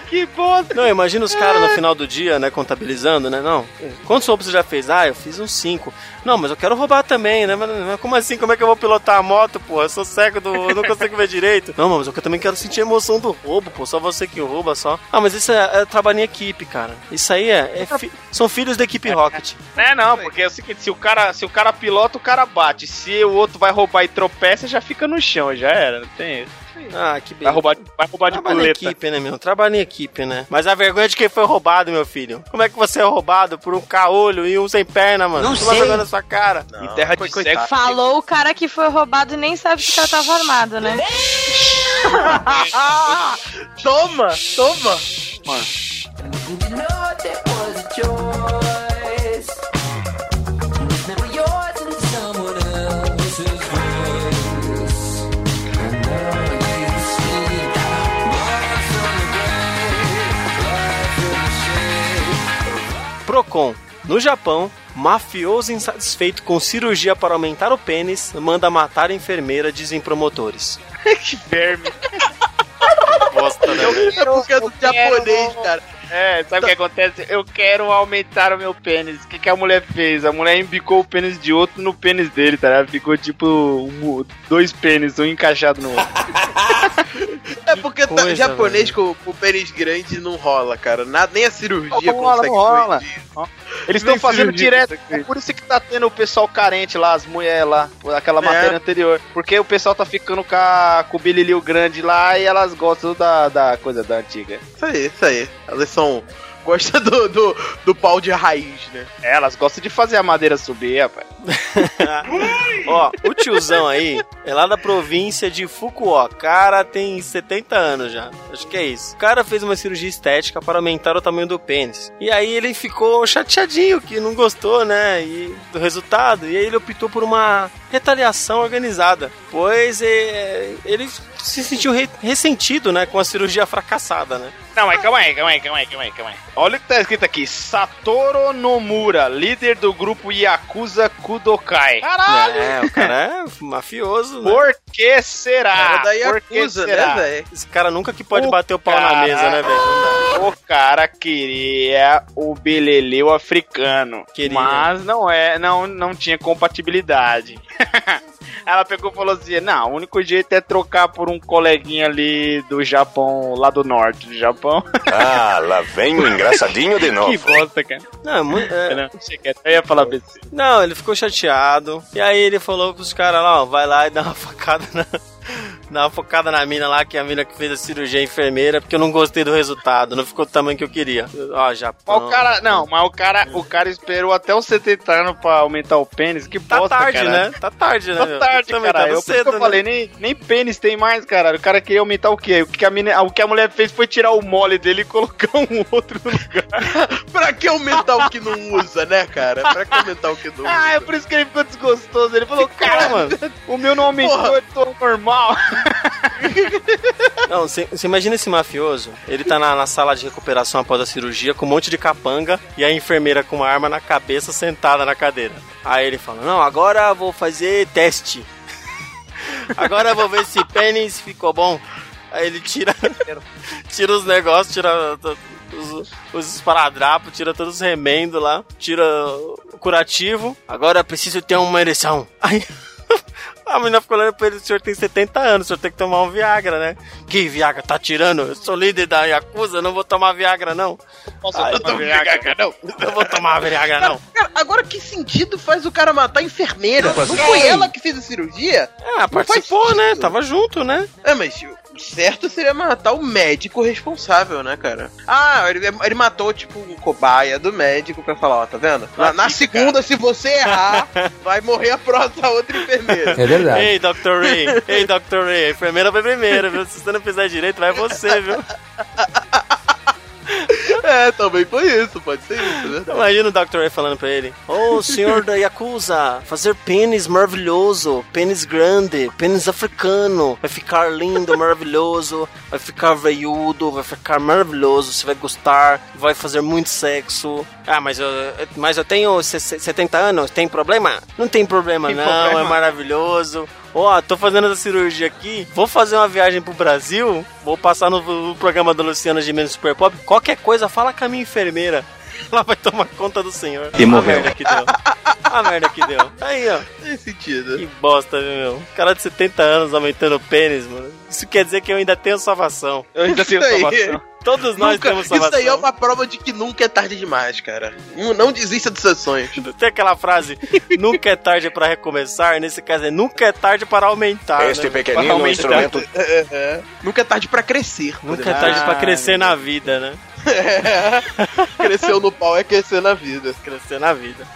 Que bosta! Não, imagina os caras no final do dia, né, contabilizando, né? Não. Quantos roubos você já fez? Ah, eu fiz uns cinco. Não, mas eu quero roubar também, né? Mas, como assim? Como é que eu vou pilotar a moto, pô? Eu sou cego, do, eu não consigo ver direito. Não, mas eu também quero sentir a emoção do roubo, pô. Só você que rouba, só. Ah, mas isso é, é trabalho em equipe, cara. Isso aí é... é fi- são filhos da equipe Rocket. É, não, porque é o seguinte: se o, cara, se o cara pilota, o cara bate. Se o outro vai roubar e tropeça, já fica no chão, já era, não tem isso. Ah, que Vai beleza. roubar, vai roubar de Trabalho em equipe, né, meu? Trabalho em equipe, né? Mas a vergonha é de quem foi roubado, meu filho. Como é que você é roubado por um caolho e um sem perna, mano? Não Toma sei. na sua cara. Em terra de coitado. cego. Falou o cara que foi roubado e nem sabe que o cara tava armado, né? Toma, toma. You Procon. No Japão, mafioso insatisfeito com cirurgia para aumentar o pênis manda matar enfermeira, dizem promotores. Que verme. Bosta, né? É porque é do japonês, cara. É, sabe o que acontece? Eu quero aumentar o meu pênis. O que, que a mulher fez? A mulher embicou o pênis de outro no pênis dele, tá? ligado? Ficou tipo um- dois pênis, um encaixado no outro. É porque tá- coisa, japonês com, com pênis grande não rola, cara. Nada, nem a cirurgia Não rola, consegue não rola. Eles estão fazendo direto. É por isso que tá tendo o pessoal carente lá, as mulheres lá, aquela É. matéria anterior. Porque o pessoal tá ficando com, a, com o bililio grande lá e elas gostam da, da coisa da antiga. Isso aí, isso aí. Elas são. Gosta do, do, do pau de raiz, né? É, Elas gostam de fazer a madeira subir, rapaz. Ó, o tiozão aí é lá da província de Fukuoka. O cara tem 70 anos já. Acho que é isso. O cara fez uma cirurgia estética para aumentar o tamanho do pênis. E aí ele ficou chateadinho, que não gostou, né? E, do resultado. E aí ele optou por uma retaliação organizada. Pois é, ele se sentiu re- ressentido, né? Com a cirurgia fracassada, né? Não, mas calma aí, calma aí, calma aí, calma aí, calma aí. Olha o que tá escrito aqui: Satoru Nomura, líder do grupo Yakuza Kudokai. Caralho! É, o cara é mafioso, né? Por que será? Cara da Por que Yakuza, será? né, velho? Esse cara nunca que pode O bater o pau na cara- mesa, né, velho? O cara queria o beleleu africano. Queria. Mas não é, não, não tinha compatibilidade. Ela pegou e falou assim: não, o único jeito é trocar por um coleguinha ali do Japão, lá do norte do Japão. Ah, lá vem o engraçadinho de novo. que bosta, cara. Não, é muito- é- Não, eu ia falar BC. Não, ele ficou chateado. E aí ele falou pros caras lá, ó, vai lá e dá uma facada na. Dá uma focada na mina lá, que é a mina que fez a cirurgia é enfermeira, porque eu não gostei do resultado, não ficou do tamanho que eu queria. Ó, Japão. O cara, não, mas o cara, o cara esperou até os 70 anos pra aumentar o pênis. Que Tá bosta, tarde, cara. né? Tá tarde, né? Tá meu? tarde, cara. tava Eu, cedo, que eu né? falei, nem, nem pênis tem mais, cara. O cara queria aumentar o quê? O que a, mina, o que a mulher fez foi tirar o mole dele e colocar um outro no lugar. Pra que aumentar o que não usa, né, cara? Pra que aumentar o que não usa? ah, é por isso que ele ficou desgostoso. Ele falou, cara, mano, o meu não aumentou, Porra. eu tô normal. Não, você imagina esse mafioso, ele tá na, na sala de recuperação após a cirurgia com um monte de capanga e a enfermeira com uma arma na cabeça sentada na cadeira. Aí ele fala: Não, agora vou fazer teste. Agora vou ver se pênis ficou bom. Aí ele tira, tira os negócios, tira os, os esparadrapos, tira todos os remendos lá, tira o curativo. Agora preciso ter uma ereção. Aí a menina ficou olhando pra ele, o senhor tem 70 anos, o senhor tem que tomar um Viagra, né? Que Viagra? Tá tirando? Eu sou líder da Yakuza, não vou tomar Viagra, não. Posso Ai, tomar Viagra, não? Não vou tomar Viagra, não. Cara, agora que sentido faz o cara matar a enfermeira? Não foi ela que fez a cirurgia? Ah, participou, né? Tava junto, né? É, mas o certo seria matar o médico responsável, né, cara? Ah, ele, ele matou, tipo, um cobaia do médico pra falar, ó, tá vendo? Na, na segunda, se você errar, vai morrer a próxima a outra enfermeira. É verdade. Ei, Dr. Ray, ei, Dr. Ray, a enfermeira vai primeiro, viu? Se você não fizer direito, vai você, viu? É, também foi isso, pode ser isso, é verdade. Imagina o Dr. Ray falando pra ele: Ô, senhor da Yakuza, fazer pênis maravilhoso, pênis grande, pênis africano, vai ficar lindo, maravilhoso, vai ficar veiudo, vai ficar maravilhoso, você vai gostar, vai fazer muito sexo. Ah, mas eu, mas eu tenho se- se- 70 anos, tem problema? Não tem problema, Tem não, problema. é maravilhoso. Ó, tô fazendo essa cirurgia aqui, vou fazer uma viagem pro Brasil, vou passar no, no programa da Luciana Gimenez Super Pop, qualquer coisa, fala com a minha enfermeira. Ela vai tomar conta do senhor. E a morreu. merda que deu. A merda que deu. Aí, ó. Tem sentido. Que bosta, viu, meu? Cara de 70 anos aumentando o pênis, mano. Isso quer dizer que eu ainda tenho salvação. Eu ainda tenho Isso salvação. Todos nós Nunca- temos isso salvação. aí é uma prova de que nunca é tarde demais, cara. Não, desista dos seus sonhos. Tem aquela frase, nunca é tarde pra recomeçar, nesse caso é nunca é tarde para aumentar. Este né? pequenino Aumentar. instrumento É, é. Nunca é tarde pra crescer. Nunca é tarde pra crescer na vida, né? É. Cresceu no pau é crescer na vida. Crescer na vida.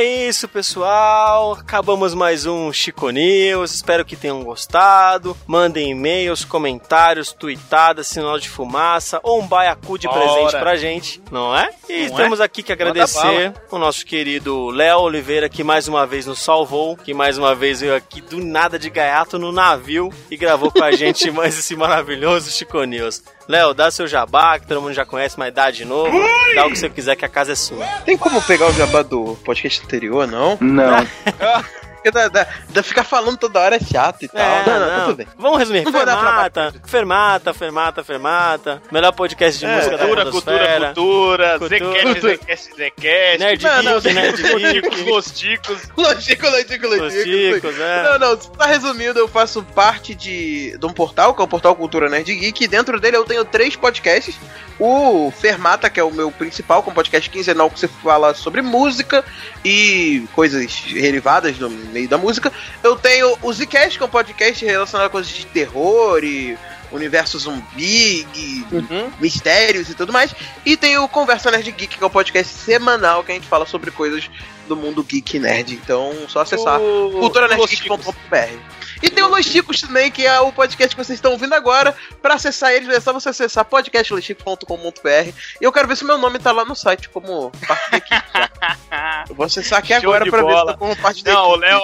É isso, pessoal. Acabamos mais um Chico News. Espero que tenham gostado. Mandem e-mails, comentários, tweetadas, sinal de fumaça ou um baiacu de Ora. presente pra gente, não é? E Não temos aqui que agradecer o nosso querido Léo Oliveira, que mais uma vez nos salvou, que mais uma vez veio aqui do nada de gaiato no navio e gravou com a gente mais esse maravilhoso Chico News. Léo, dá seu jabá, que todo mundo já conhece, mas dá de novo. Dá o que você quiser, que a casa é sua. Tem como pegar o jabá do podcast anterior, não? Não. Porque da, da, da ficar falando toda hora é chato e tal. É, não, não, tá não. tudo bem. Vamos resumir. Não Fermata, fermata, fermata, fermata. Melhor podcast de É, música da Cultura, cultura, cultura, Cultura. Zcast, Zcast, Zcast. Nerd Não, Geek, Nerd Losticos, Geek. Losticos. Logico, logico, Os logico. chicos, é. Não, não, tá resumindo, eu faço parte de, de um portal, que é o Portal Cultura Nerd Geek, e dentro dele eu tenho três podcasts. O Fermata, que é o meu principal, com um podcast quinzenal que você fala sobre música e coisas derivadas do meio da música. Eu tenho o Zcast, que é um podcast relacionado a coisas de terror e universo zumbi, e mistérios e tudo mais. E tem o Conversa Nerd Geek, que é um podcast semanal que a gente fala sobre coisas do mundo geek e nerd. Então, só acessar O- culturanerdgeek.com.br. E tem o Los Chicos também, que é o podcast que vocês estão ouvindo agora. Pra acessar eles, é só você acessar podcastloschico.com.br. E eu quero ver se meu nome tá lá no site como parte da equipe. tá? Eu vou acessar aqui Show agora de pra ver se bola. tá como parte da Não, o equipe. Léo.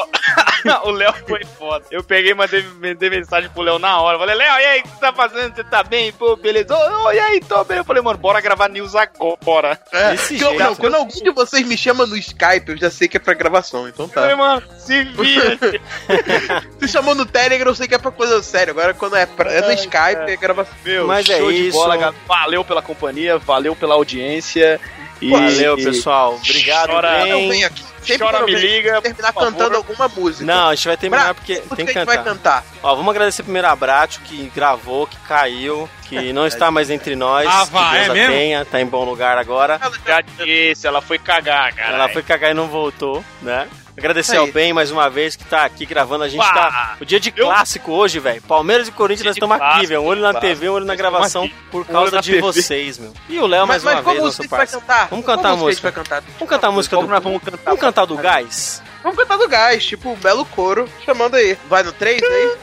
o Léo foi foda. Eu peguei e mandei, mandei mensagem pro Léo na hora. Falei, Léo, e aí, o que você tá fazendo? Você tá bem? Pô, beleza. Ô, ô, e aí, tô bem. Eu falei, mano, bora gravar news agora. É, eu- jeito. não, quando algum de vocês me chama no Skype, eu já sei que é pra gravação, então Eu falei, tá. mano, se vira. Se chamou no Telegram, eu sei que é pra coisa séria. Agora, quando é, pra, é no Skype, é gravação. Meu, Mas é show de isso. bola, galera. Valeu pela companhia, valeu pela audiência. E... Valeu, pessoal. Obrigado, Chora- bem. venho aqui. Sempre Chora, me liga, terminar por favor. cantando alguma música. Não, a gente vai terminar Bra- porque tem que a gente cantar. vai cantar. Ó, vamos agradecer primeiro a Bracho, que gravou, que caiu, que não está mais entre nós. Ah, que vá, Deus é a mesmo? tenha, tá em bom lugar agora. Já disse, ela foi cagar, cara. Ela foi cagar e não voltou, né? Agradecer Aí. ao Ben mais uma vez que tá aqui gravando. A gente Pá! tá. O dia de Eu- clássico hoje, velho. Palmeiras e Corinthians, nós estamos aqui, velho. Um olho na clássico. TV, um olho na gravação por causa de TV. vocês, meu. E o Léo mais mas uma qual vez, nosso parceiro. cantar? Vamos cantar a música? Vamos cantar a música Como do. nós vamos cantar? Vamos cantar do Gás? Vamos cantar do gás, tipo o belo coro, chamando aí. Vai no 3 aí?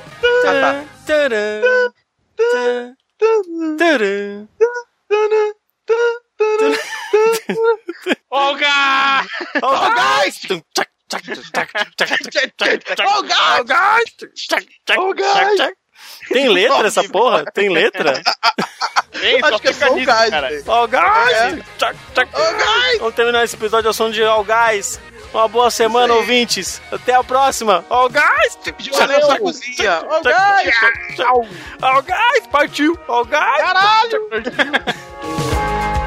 Ah, tá. Tcharam. Olga! Ó o Gás! Tum, tchac, tchac, tchac, tchac, tchac, tchac, tchac. Ó o gás! Tchac, tchac, tchac, tchac. Tem letra essa porra? Tem letra? Ei, só Acho que é só o nisso, gás, cara. o Gás! É. Tchac, tchac. Gás! Vamos terminar esse episódio ao som de All Guys. Uma boa semana, ouvintes. Até a próxima. All Guys! Valeu, na cozinha! O gás! All Guys! Partiu! All Guys! Caralho!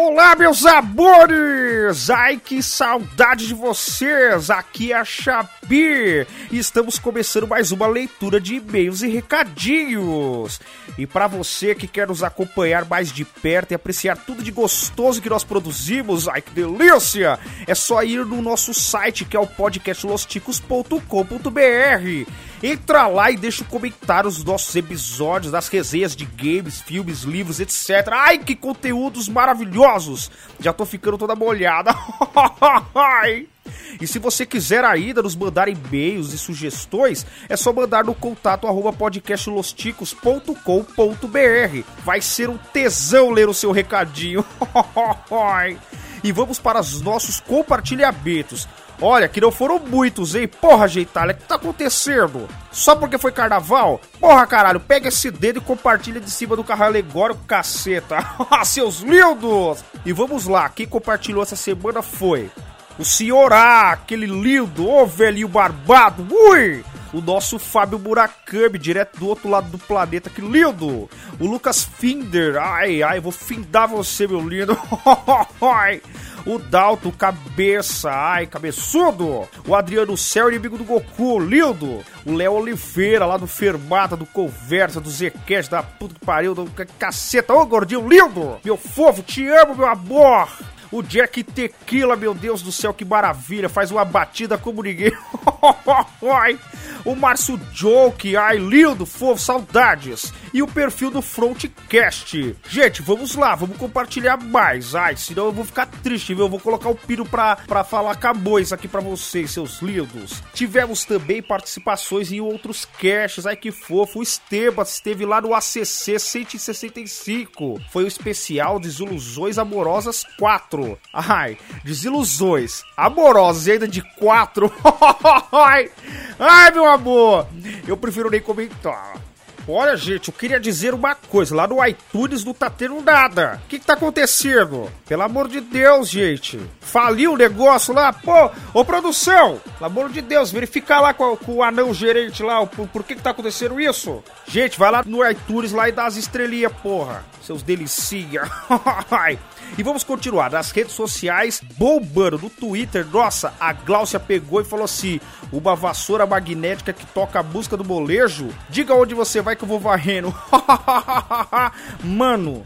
Olá, meus amores! Ai, que saudade de vocês! Aqui é a Xabi! E estamos começando mais uma leitura de e-mails e recadinhos! E para você que quer nos acompanhar mais de perto e apreciar tudo de gostoso que nós produzimos, ai que delícia! É só ir no nosso site que é o podcastlosticos.com.br. Entra lá e deixa um comentário nos nossos episódios, das resenhas de games, filmes, livros, etc. Ai, que conteúdos maravilhosos! Já tô ficando toda molhada. E se você quiser ainda nos mandar e-mails e sugestões, é só mandar no contato arroba podcastlosticos.com.br. Vai ser um tesão ler o seu recadinho. e vamos para os nossos compartilhamentos. Olha, que não foram muitos, hein? Porra, Geitalha, o que tá acontecendo? Só porque foi carnaval? Porra, caralho, pega esse dedo e compartilha de cima do carro alegórico, caceta. Seus lindos! E vamos lá, quem compartilhou essa semana foi o senhor A, aquele lindo, ô velhinho barbado, ui! O nosso Fábio Murakami, direto do outro lado do planeta, que lindo! O Lucas Finder, ai, ai, vou findar você, meu lindo! O Dalton, cabeça, ai, cabeçudo! O Adriano Céu, inimigo do Goku, lindo! O Léo Oliveira, lá do Fermata, do Conversa, do Zcast, da puta que pariu, do caceta, ô gordinho, lindo! Meu fofo, te amo, meu amor! O Jack Tequila, meu Deus do céu, que maravilha. Faz uma batida como ninguém. O Márcio Joke, ai, lindo, fofo, saudades. E o perfil do Frontcast. Gente, vamos lá, vamos compartilhar mais. Ai, senão eu vou ficar triste, viu? Eu vou colocar o piro pra, pra falar isso aqui pra vocês, seus lindos. Tivemos também participações em outros casts. Ai, que fofo. O Esteban esteve lá no ACC 165. Foi o especial Desilusões Amorosas 4. Ai, desilusões amorosas e ainda de 4. ai, meu amor. Eu prefiro nem comentar. Olha, gente, eu queria dizer uma coisa. Lá no iTunes não tá tendo nada. O que, que tá acontecendo? Pelo amor de Deus, gente. Faliu o negócio lá? Pô, ô produção! Pelo amor de Deus, verifica lá com, com o anão gerente lá. Por, por que, que tá acontecendo isso? Gente, vai lá no iTunes lá e dá as estrelinhas, porra. Seus delicinha. e vamos continuar. Nas redes sociais, bombando. No Twitter, nossa, a Gláucia pegou e falou assim: uma vassoura magnética que toca a música do molejo. Diga onde você vai que eu vou varrendo. Mano,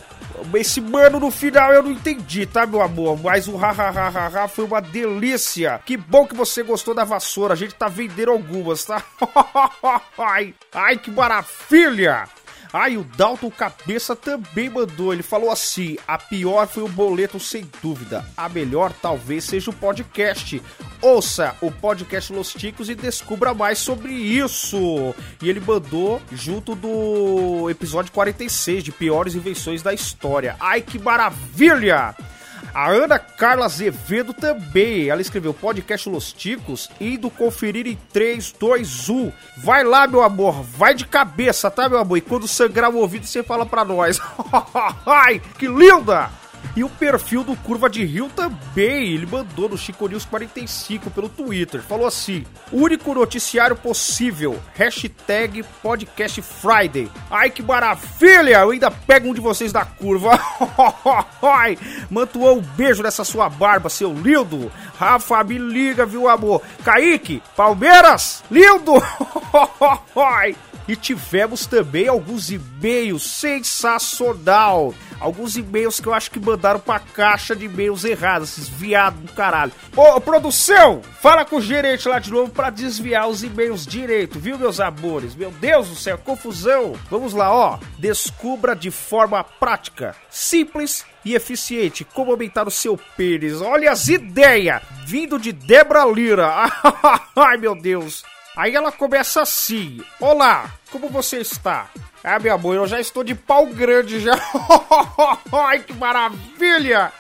esse mano no final eu não entendi, tá, meu amor? Mas o hahaha foi uma delícia. Que bom que você gostou da vassoura. A gente tá vendendo algumas, tá? ai, ai, que maravilha! Ai, o Dalton Cabeça também mandou. Ele falou assim: a pior foi o boleto, sem dúvida. A melhor talvez seja o podcast. Ouça o podcast Los Ticos e descubra mais sobre isso. E ele mandou junto do episódio 46 de Piores Invenções da História. Ai, que maravilha! A Ana Carla Azevedo também. Ela escreveu podcast Los Ticos, indo conferir em 3, 2, 1. Vai lá, meu amor. Vai de cabeça, tá, meu amor? E quando sangrar o ouvido, você fala pra nós. Ai, que linda! E o perfil do Curva de Rio também. Ele mandou no Chico News 45 pelo Twitter. Falou assim: único noticiário possível. Hashtag Podcast Friday. Ai, que maravilha! Eu ainda pego um de vocês da curva. Ai, Mantuão, um beijo nessa sua barba, seu lindo. Rafa, me liga, viu, amor? Kaique, Palmeiras, lindo! E tivemos também alguns e-mails sensacional. Alguns e-mails que eu acho que mandaram pra caixa de e-mails errados, esses viados do caralho. Ô, produção, fala com o gerente lá de novo pra desviar os e-mails direito, viu, meus amores? Meu Deus do céu, confusão. Vamos lá, ó. Descubra de forma prática, simples e eficiente como aumentar o seu pênis. Olha as ideias vindo de Debra Lira. Ai, meu Deus. Aí ela começa assim: Olá, como você está? Ah, meu amor, eu já estou de pau grande já. Ai, que maravilha!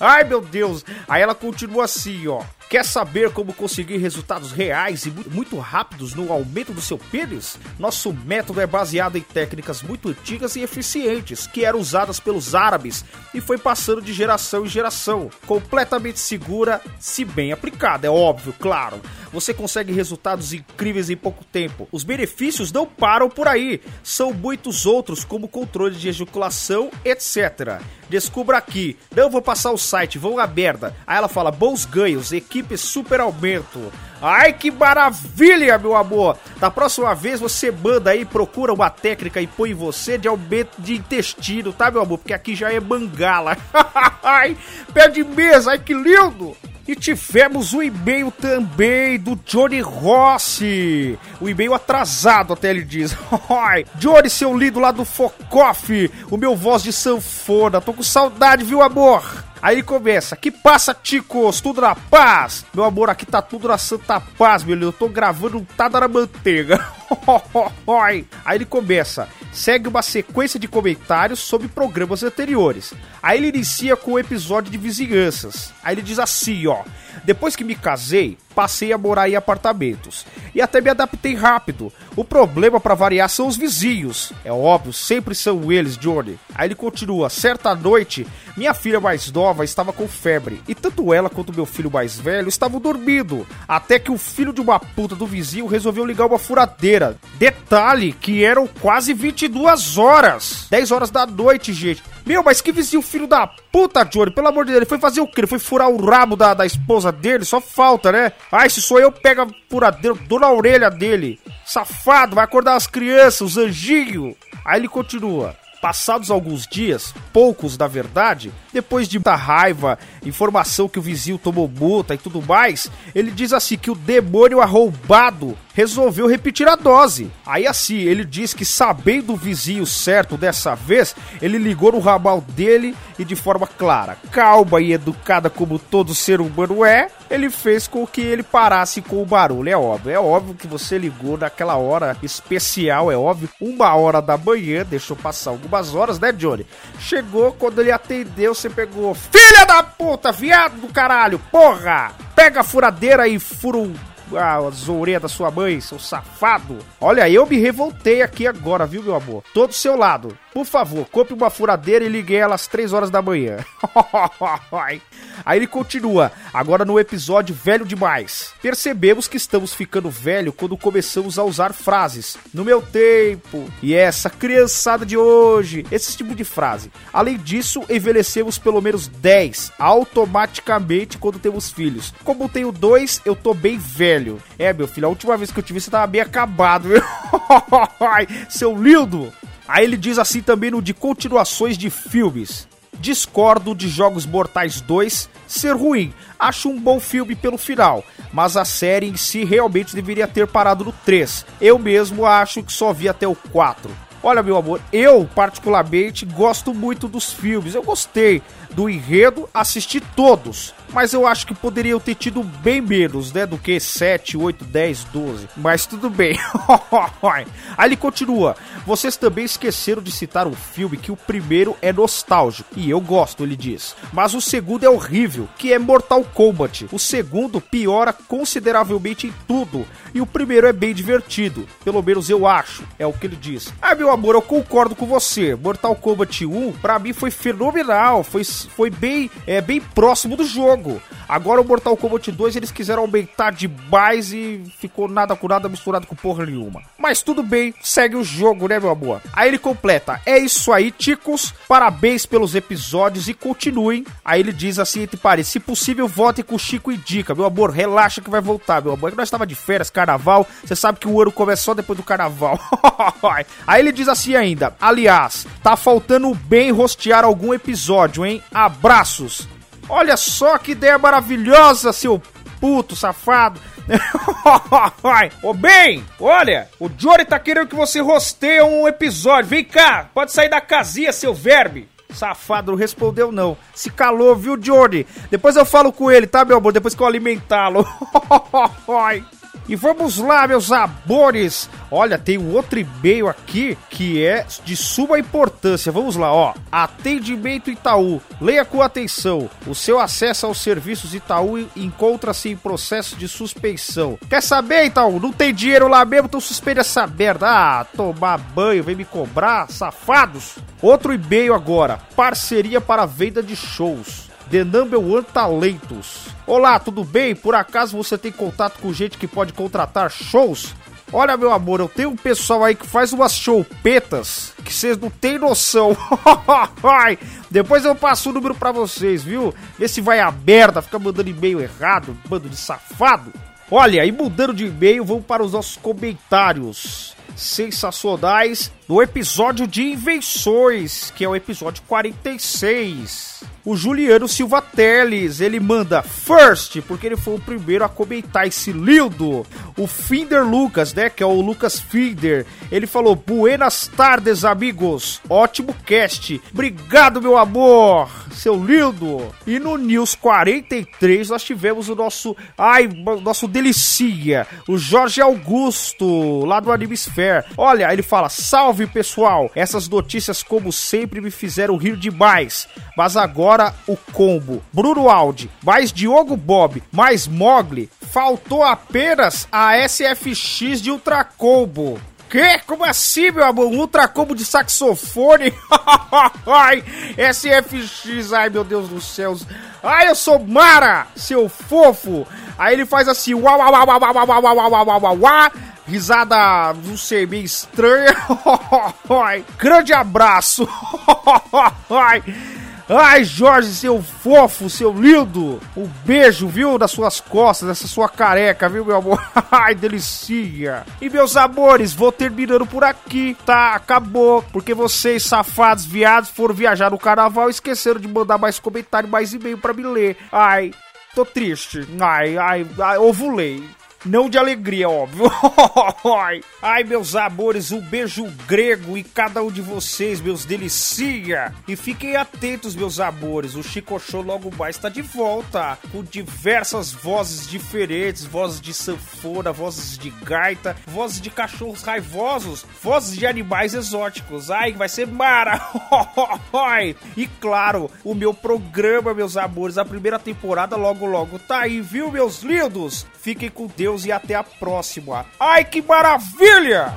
Ai, meu Deus. Aí ela continua assim, ó. Quer saber como conseguir resultados reais e mu- muito rápidos no aumento do seu pênis? Nosso método é baseado em técnicas muito antigas e eficientes que eram usadas pelos árabes e foi passando de geração em geração. Completamente segura, se bem aplicada, é óbvio, claro. Você consegue resultados incríveis em pouco tempo. Os benefícios não param por aí. São muitos outros, como controle de ejaculação, etc. Descubra aqui. Não vou passar o site, vão à merda. Aí ela fala: bons ganhos, equipe super aumento. Ai, que maravilha, meu amor! Da próxima vez você manda aí, procura uma técnica e põe você de aumento de intestino, tá, meu amor? Porque aqui já é mangala. ai, pé de mesa, ai que lindo! E tivemos o e-mail também do Johnny Rossi. O e-mail atrasado, até ele diz. Johnny, seu lindo lá do Focoff, o meu voz de sanfona. Tô com saudade, viu, amor? Aí começa, que passa, ticos? Tudo na paz? Meu amor, aqui tá tudo na santa paz, meu lindo. Eu tô gravando um Tada na Manteiga. Aí ele começa, segue uma sequência de comentários sobre programas anteriores. Aí ele inicia com o episódio de vizinhanças. Aí ele diz assim, ó. Depois que me casei, passei a morar em apartamentos. E até me adaptei rápido. O problema para variar são os vizinhos. É óbvio, sempre são eles, Johnny. Aí ele continua: certa noite, minha filha mais nova estava com febre. E tanto ela quanto meu filho mais velho estavam dormindo. Até que o filho de uma puta do vizinho resolveu ligar uma furadeira. Detalhe que eram quase 22 horas. 10 horas da noite, gente. Meu, mas que vizinho filho da puta, Johnny. Pelo amor de Deus, ele foi fazer o quê? Ele foi furar o rabo da, da esposa dele? Só falta, né? Ai, se sou eu, pega a furadeira, dou na orelha dele. Safado, vai acordar as crianças, os anjinhos. Aí ele continua. Passados alguns dias, poucos da verdade, depois de muita raiva, informação que o vizinho tomou multa e tudo mais, ele diz assim que o demônio arrombado resolveu repetir a dose. Aí assim, ele diz que sabendo o vizinho certo dessa vez, ele ligou no ramal dele e de forma clara, calma e educada como todo ser humano é, ele fez com que ele parasse com o barulho. É óbvio, é óbvio que você ligou naquela hora especial, é óbvio, uma hora da manhã, deixou passar algumas horas, né, Johnny? Chegou, quando ele atendeu, você pegou, filha da puta, viado do caralho, porra! Pega a furadeira e fura o as orelhas da sua mãe, seu safado. Olha, eu me revoltei aqui agora, viu, meu amor? Todo do seu lado. Por favor, compre uma furadeira e ligue ela às 3 horas da manhã. Aí ele continua, agora no episódio Velho Demais. Percebemos que estamos ficando velho quando começamos a usar frases. No meu tempo. E essa criançada de hoje. Esse tipo de frase. Além disso, envelhecemos pelo menos 10 automaticamente quando temos filhos. Como tenho dois, eu tô bem velho. É, meu filho, a última vez que eu te vi você tava bem acabado, viu? Seu lindo! Aí ele diz assim também no de continuações de filmes. Discordo de Jogos Mortais 2 ser ruim. Acho um bom filme pelo final, mas a série em si realmente deveria ter parado no 3. Eu mesmo acho que só vi até o 4. Olha, meu amor, eu particularmente gosto muito dos filmes. Eu gostei do enredo, assisti todos. Mas eu acho que poderiam ter tido bem menos, né? Do que 7, 8, 10, 12. Mas tudo bem. Aí ele continua. Vocês também esqueceram de citar um filme que o primeiro é nostálgico. E eu gosto, ele diz. Mas o segundo é horrível, que é Mortal Kombat. O segundo piora consideravelmente em tudo. E o primeiro é bem divertido. Pelo menos eu acho. É o que ele diz. Ah, meu amor, eu concordo com você. Mortal Kombat 1, pra mim, foi fenomenal. Foi, foi bem, é, bem próximo do jogo. Agora o Mortal Kombat 2 eles quiseram aumentar demais e ficou nada com nada misturado com porra nenhuma. Mas tudo bem, segue o jogo, né, meu amor? Aí ele completa: É isso aí, ticos. Parabéns pelos episódios e continuem. Aí ele diz assim, entre pares: Se possível, votem com o Chico e Dica. Meu amor, relaxa que vai voltar, meu amor. É que nós estava de férias, carnaval. Você sabe que o ano começa só depois do carnaval. aí ele diz assim ainda: Aliás, tá faltando bem rostear algum episódio, hein? Abraços. Olha só que ideia maravilhosa, seu puto safado. Ô bem, olha, o Jory tá querendo que você rosteie um episódio. Vem cá, pode sair da casinha, seu verme. Safado não respondeu não. Se calou, viu, Johnny? Depois eu falo com ele, tá, meu amor? Depois que eu alimentá-lo. E vamos lá, meus amores. Olha, tem um outro e-mail aqui que é de suma importância. Vamos lá, ó. Atendimento Itaú. Leia com atenção. O seu acesso aos serviços Itaú encontra-se em processo de suspensão. Quer saber, Itaú? Não tem dinheiro lá mesmo, então suspende essa merda. Ah, tomar banho, vem me cobrar, safados. Outro e-mail agora. Parceria para venda de shows. The Number One Talentos. Olá, tudo bem? Por acaso você tem contato com gente que pode contratar shows? Olha, meu amor, eu tenho um pessoal aí que faz umas showpetas que vocês não têm noção. Depois eu passo o número pra vocês, viu? Vê se vai a merda, fica mandando e-mail errado, bando de safado. Olha, e mudando de e-mail, vamos para os nossos comentários sensacionais do episódio de invenções, que é o episódio 46. O Juliano Silva Teles, ele manda first, porque ele foi o primeiro a comentar esse lindo. O Finder Lucas, né, que é o Lucas Finder, ele falou: Buenas tardes, amigos. Ótimo cast. Obrigado, meu amor. Seu lindo. E no News 43 nós tivemos o nosso, ai, nosso delicia, o Jorge Augusto, lá do Animesphere. Olha, ele fala: "Salve, pessoal. Essas notícias como sempre me fizeram rir demais. Mas agora o combo. Bruno Aldi, mais Diogo Bob, mais Mogli. Faltou apenas a SFX de Ultra Combo. Que? Como assim, meu amor? Um Ultra Combo de saxofone? ai, SFX, ai meu Deus do céu. Ai, eu sou Mara, seu fofo. Aí ele faz assim, uau, uau, uau, uau, uau, uau, uau, uau, uau, uau, uau. Risada, não sei, meio estranha. Grande abraço. Ai. Jorge, seu fofo, seu lindo. Um beijo, viu, nas suas costas, nessa sua careca, viu, meu amor? Ai, delicia. E meus amores, vou terminando por aqui, tá? Acabou. Porque vocês, safados, viados, foram viajar no carnaval e esqueceram de mandar mais comentário, mais e-mail pra me ler. Ai, tô triste. Ai, ai, ai ovulei. Não de alegria, óbvio. Ai, meus amores, um beijo grego em cada um de vocês, meus delicia. E fiquem atentos, meus amores. O Chico Show logo mais está de volta. Com diversas vozes diferentes: vozes de sanfona, vozes de gaita, vozes de cachorros raivosos, vozes de animais exóticos. Ai, vai ser mara. E claro, o meu programa, meus amores, a primeira temporada logo logo tá aí, viu, meus lindos? Fiquem com Deus e até a próxima. Ai, que maravilha!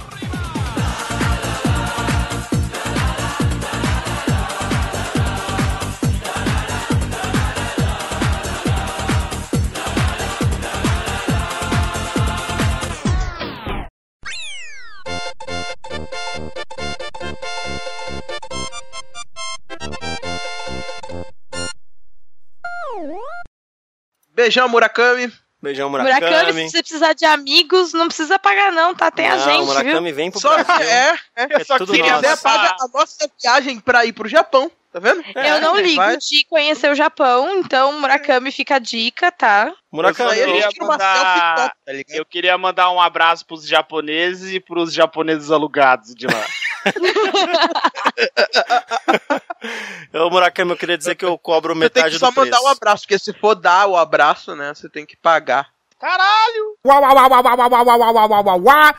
Beijão, Murakami. Beijão, Murakami, Murakami. se você precisar de amigos, não precisa pagar não, tá? Tem a Não, gente, Murakami viu? vem pro Só Brasil. é, é. É só tudo queria nosso. Até paga a nossa viagem pra ir pro Japão, tá vendo? Eu não ligo vai. de conhecer o Japão, então Murakami fica a dica, tá? Murakami, a eu gente ia tira uma mandar- tá? Eu queria mandar um abraço pros japoneses e pros japoneses alugados de lá. Ô, Murakami, eu queria dizer que eu cobro Você tem metade que só do preço. mandar o abraço, porque se for dar o abraço, né, você tem que pagar. Caralho! Uau, uau, uau, uau, uau, uau, uau, uau, uau, uau, uau.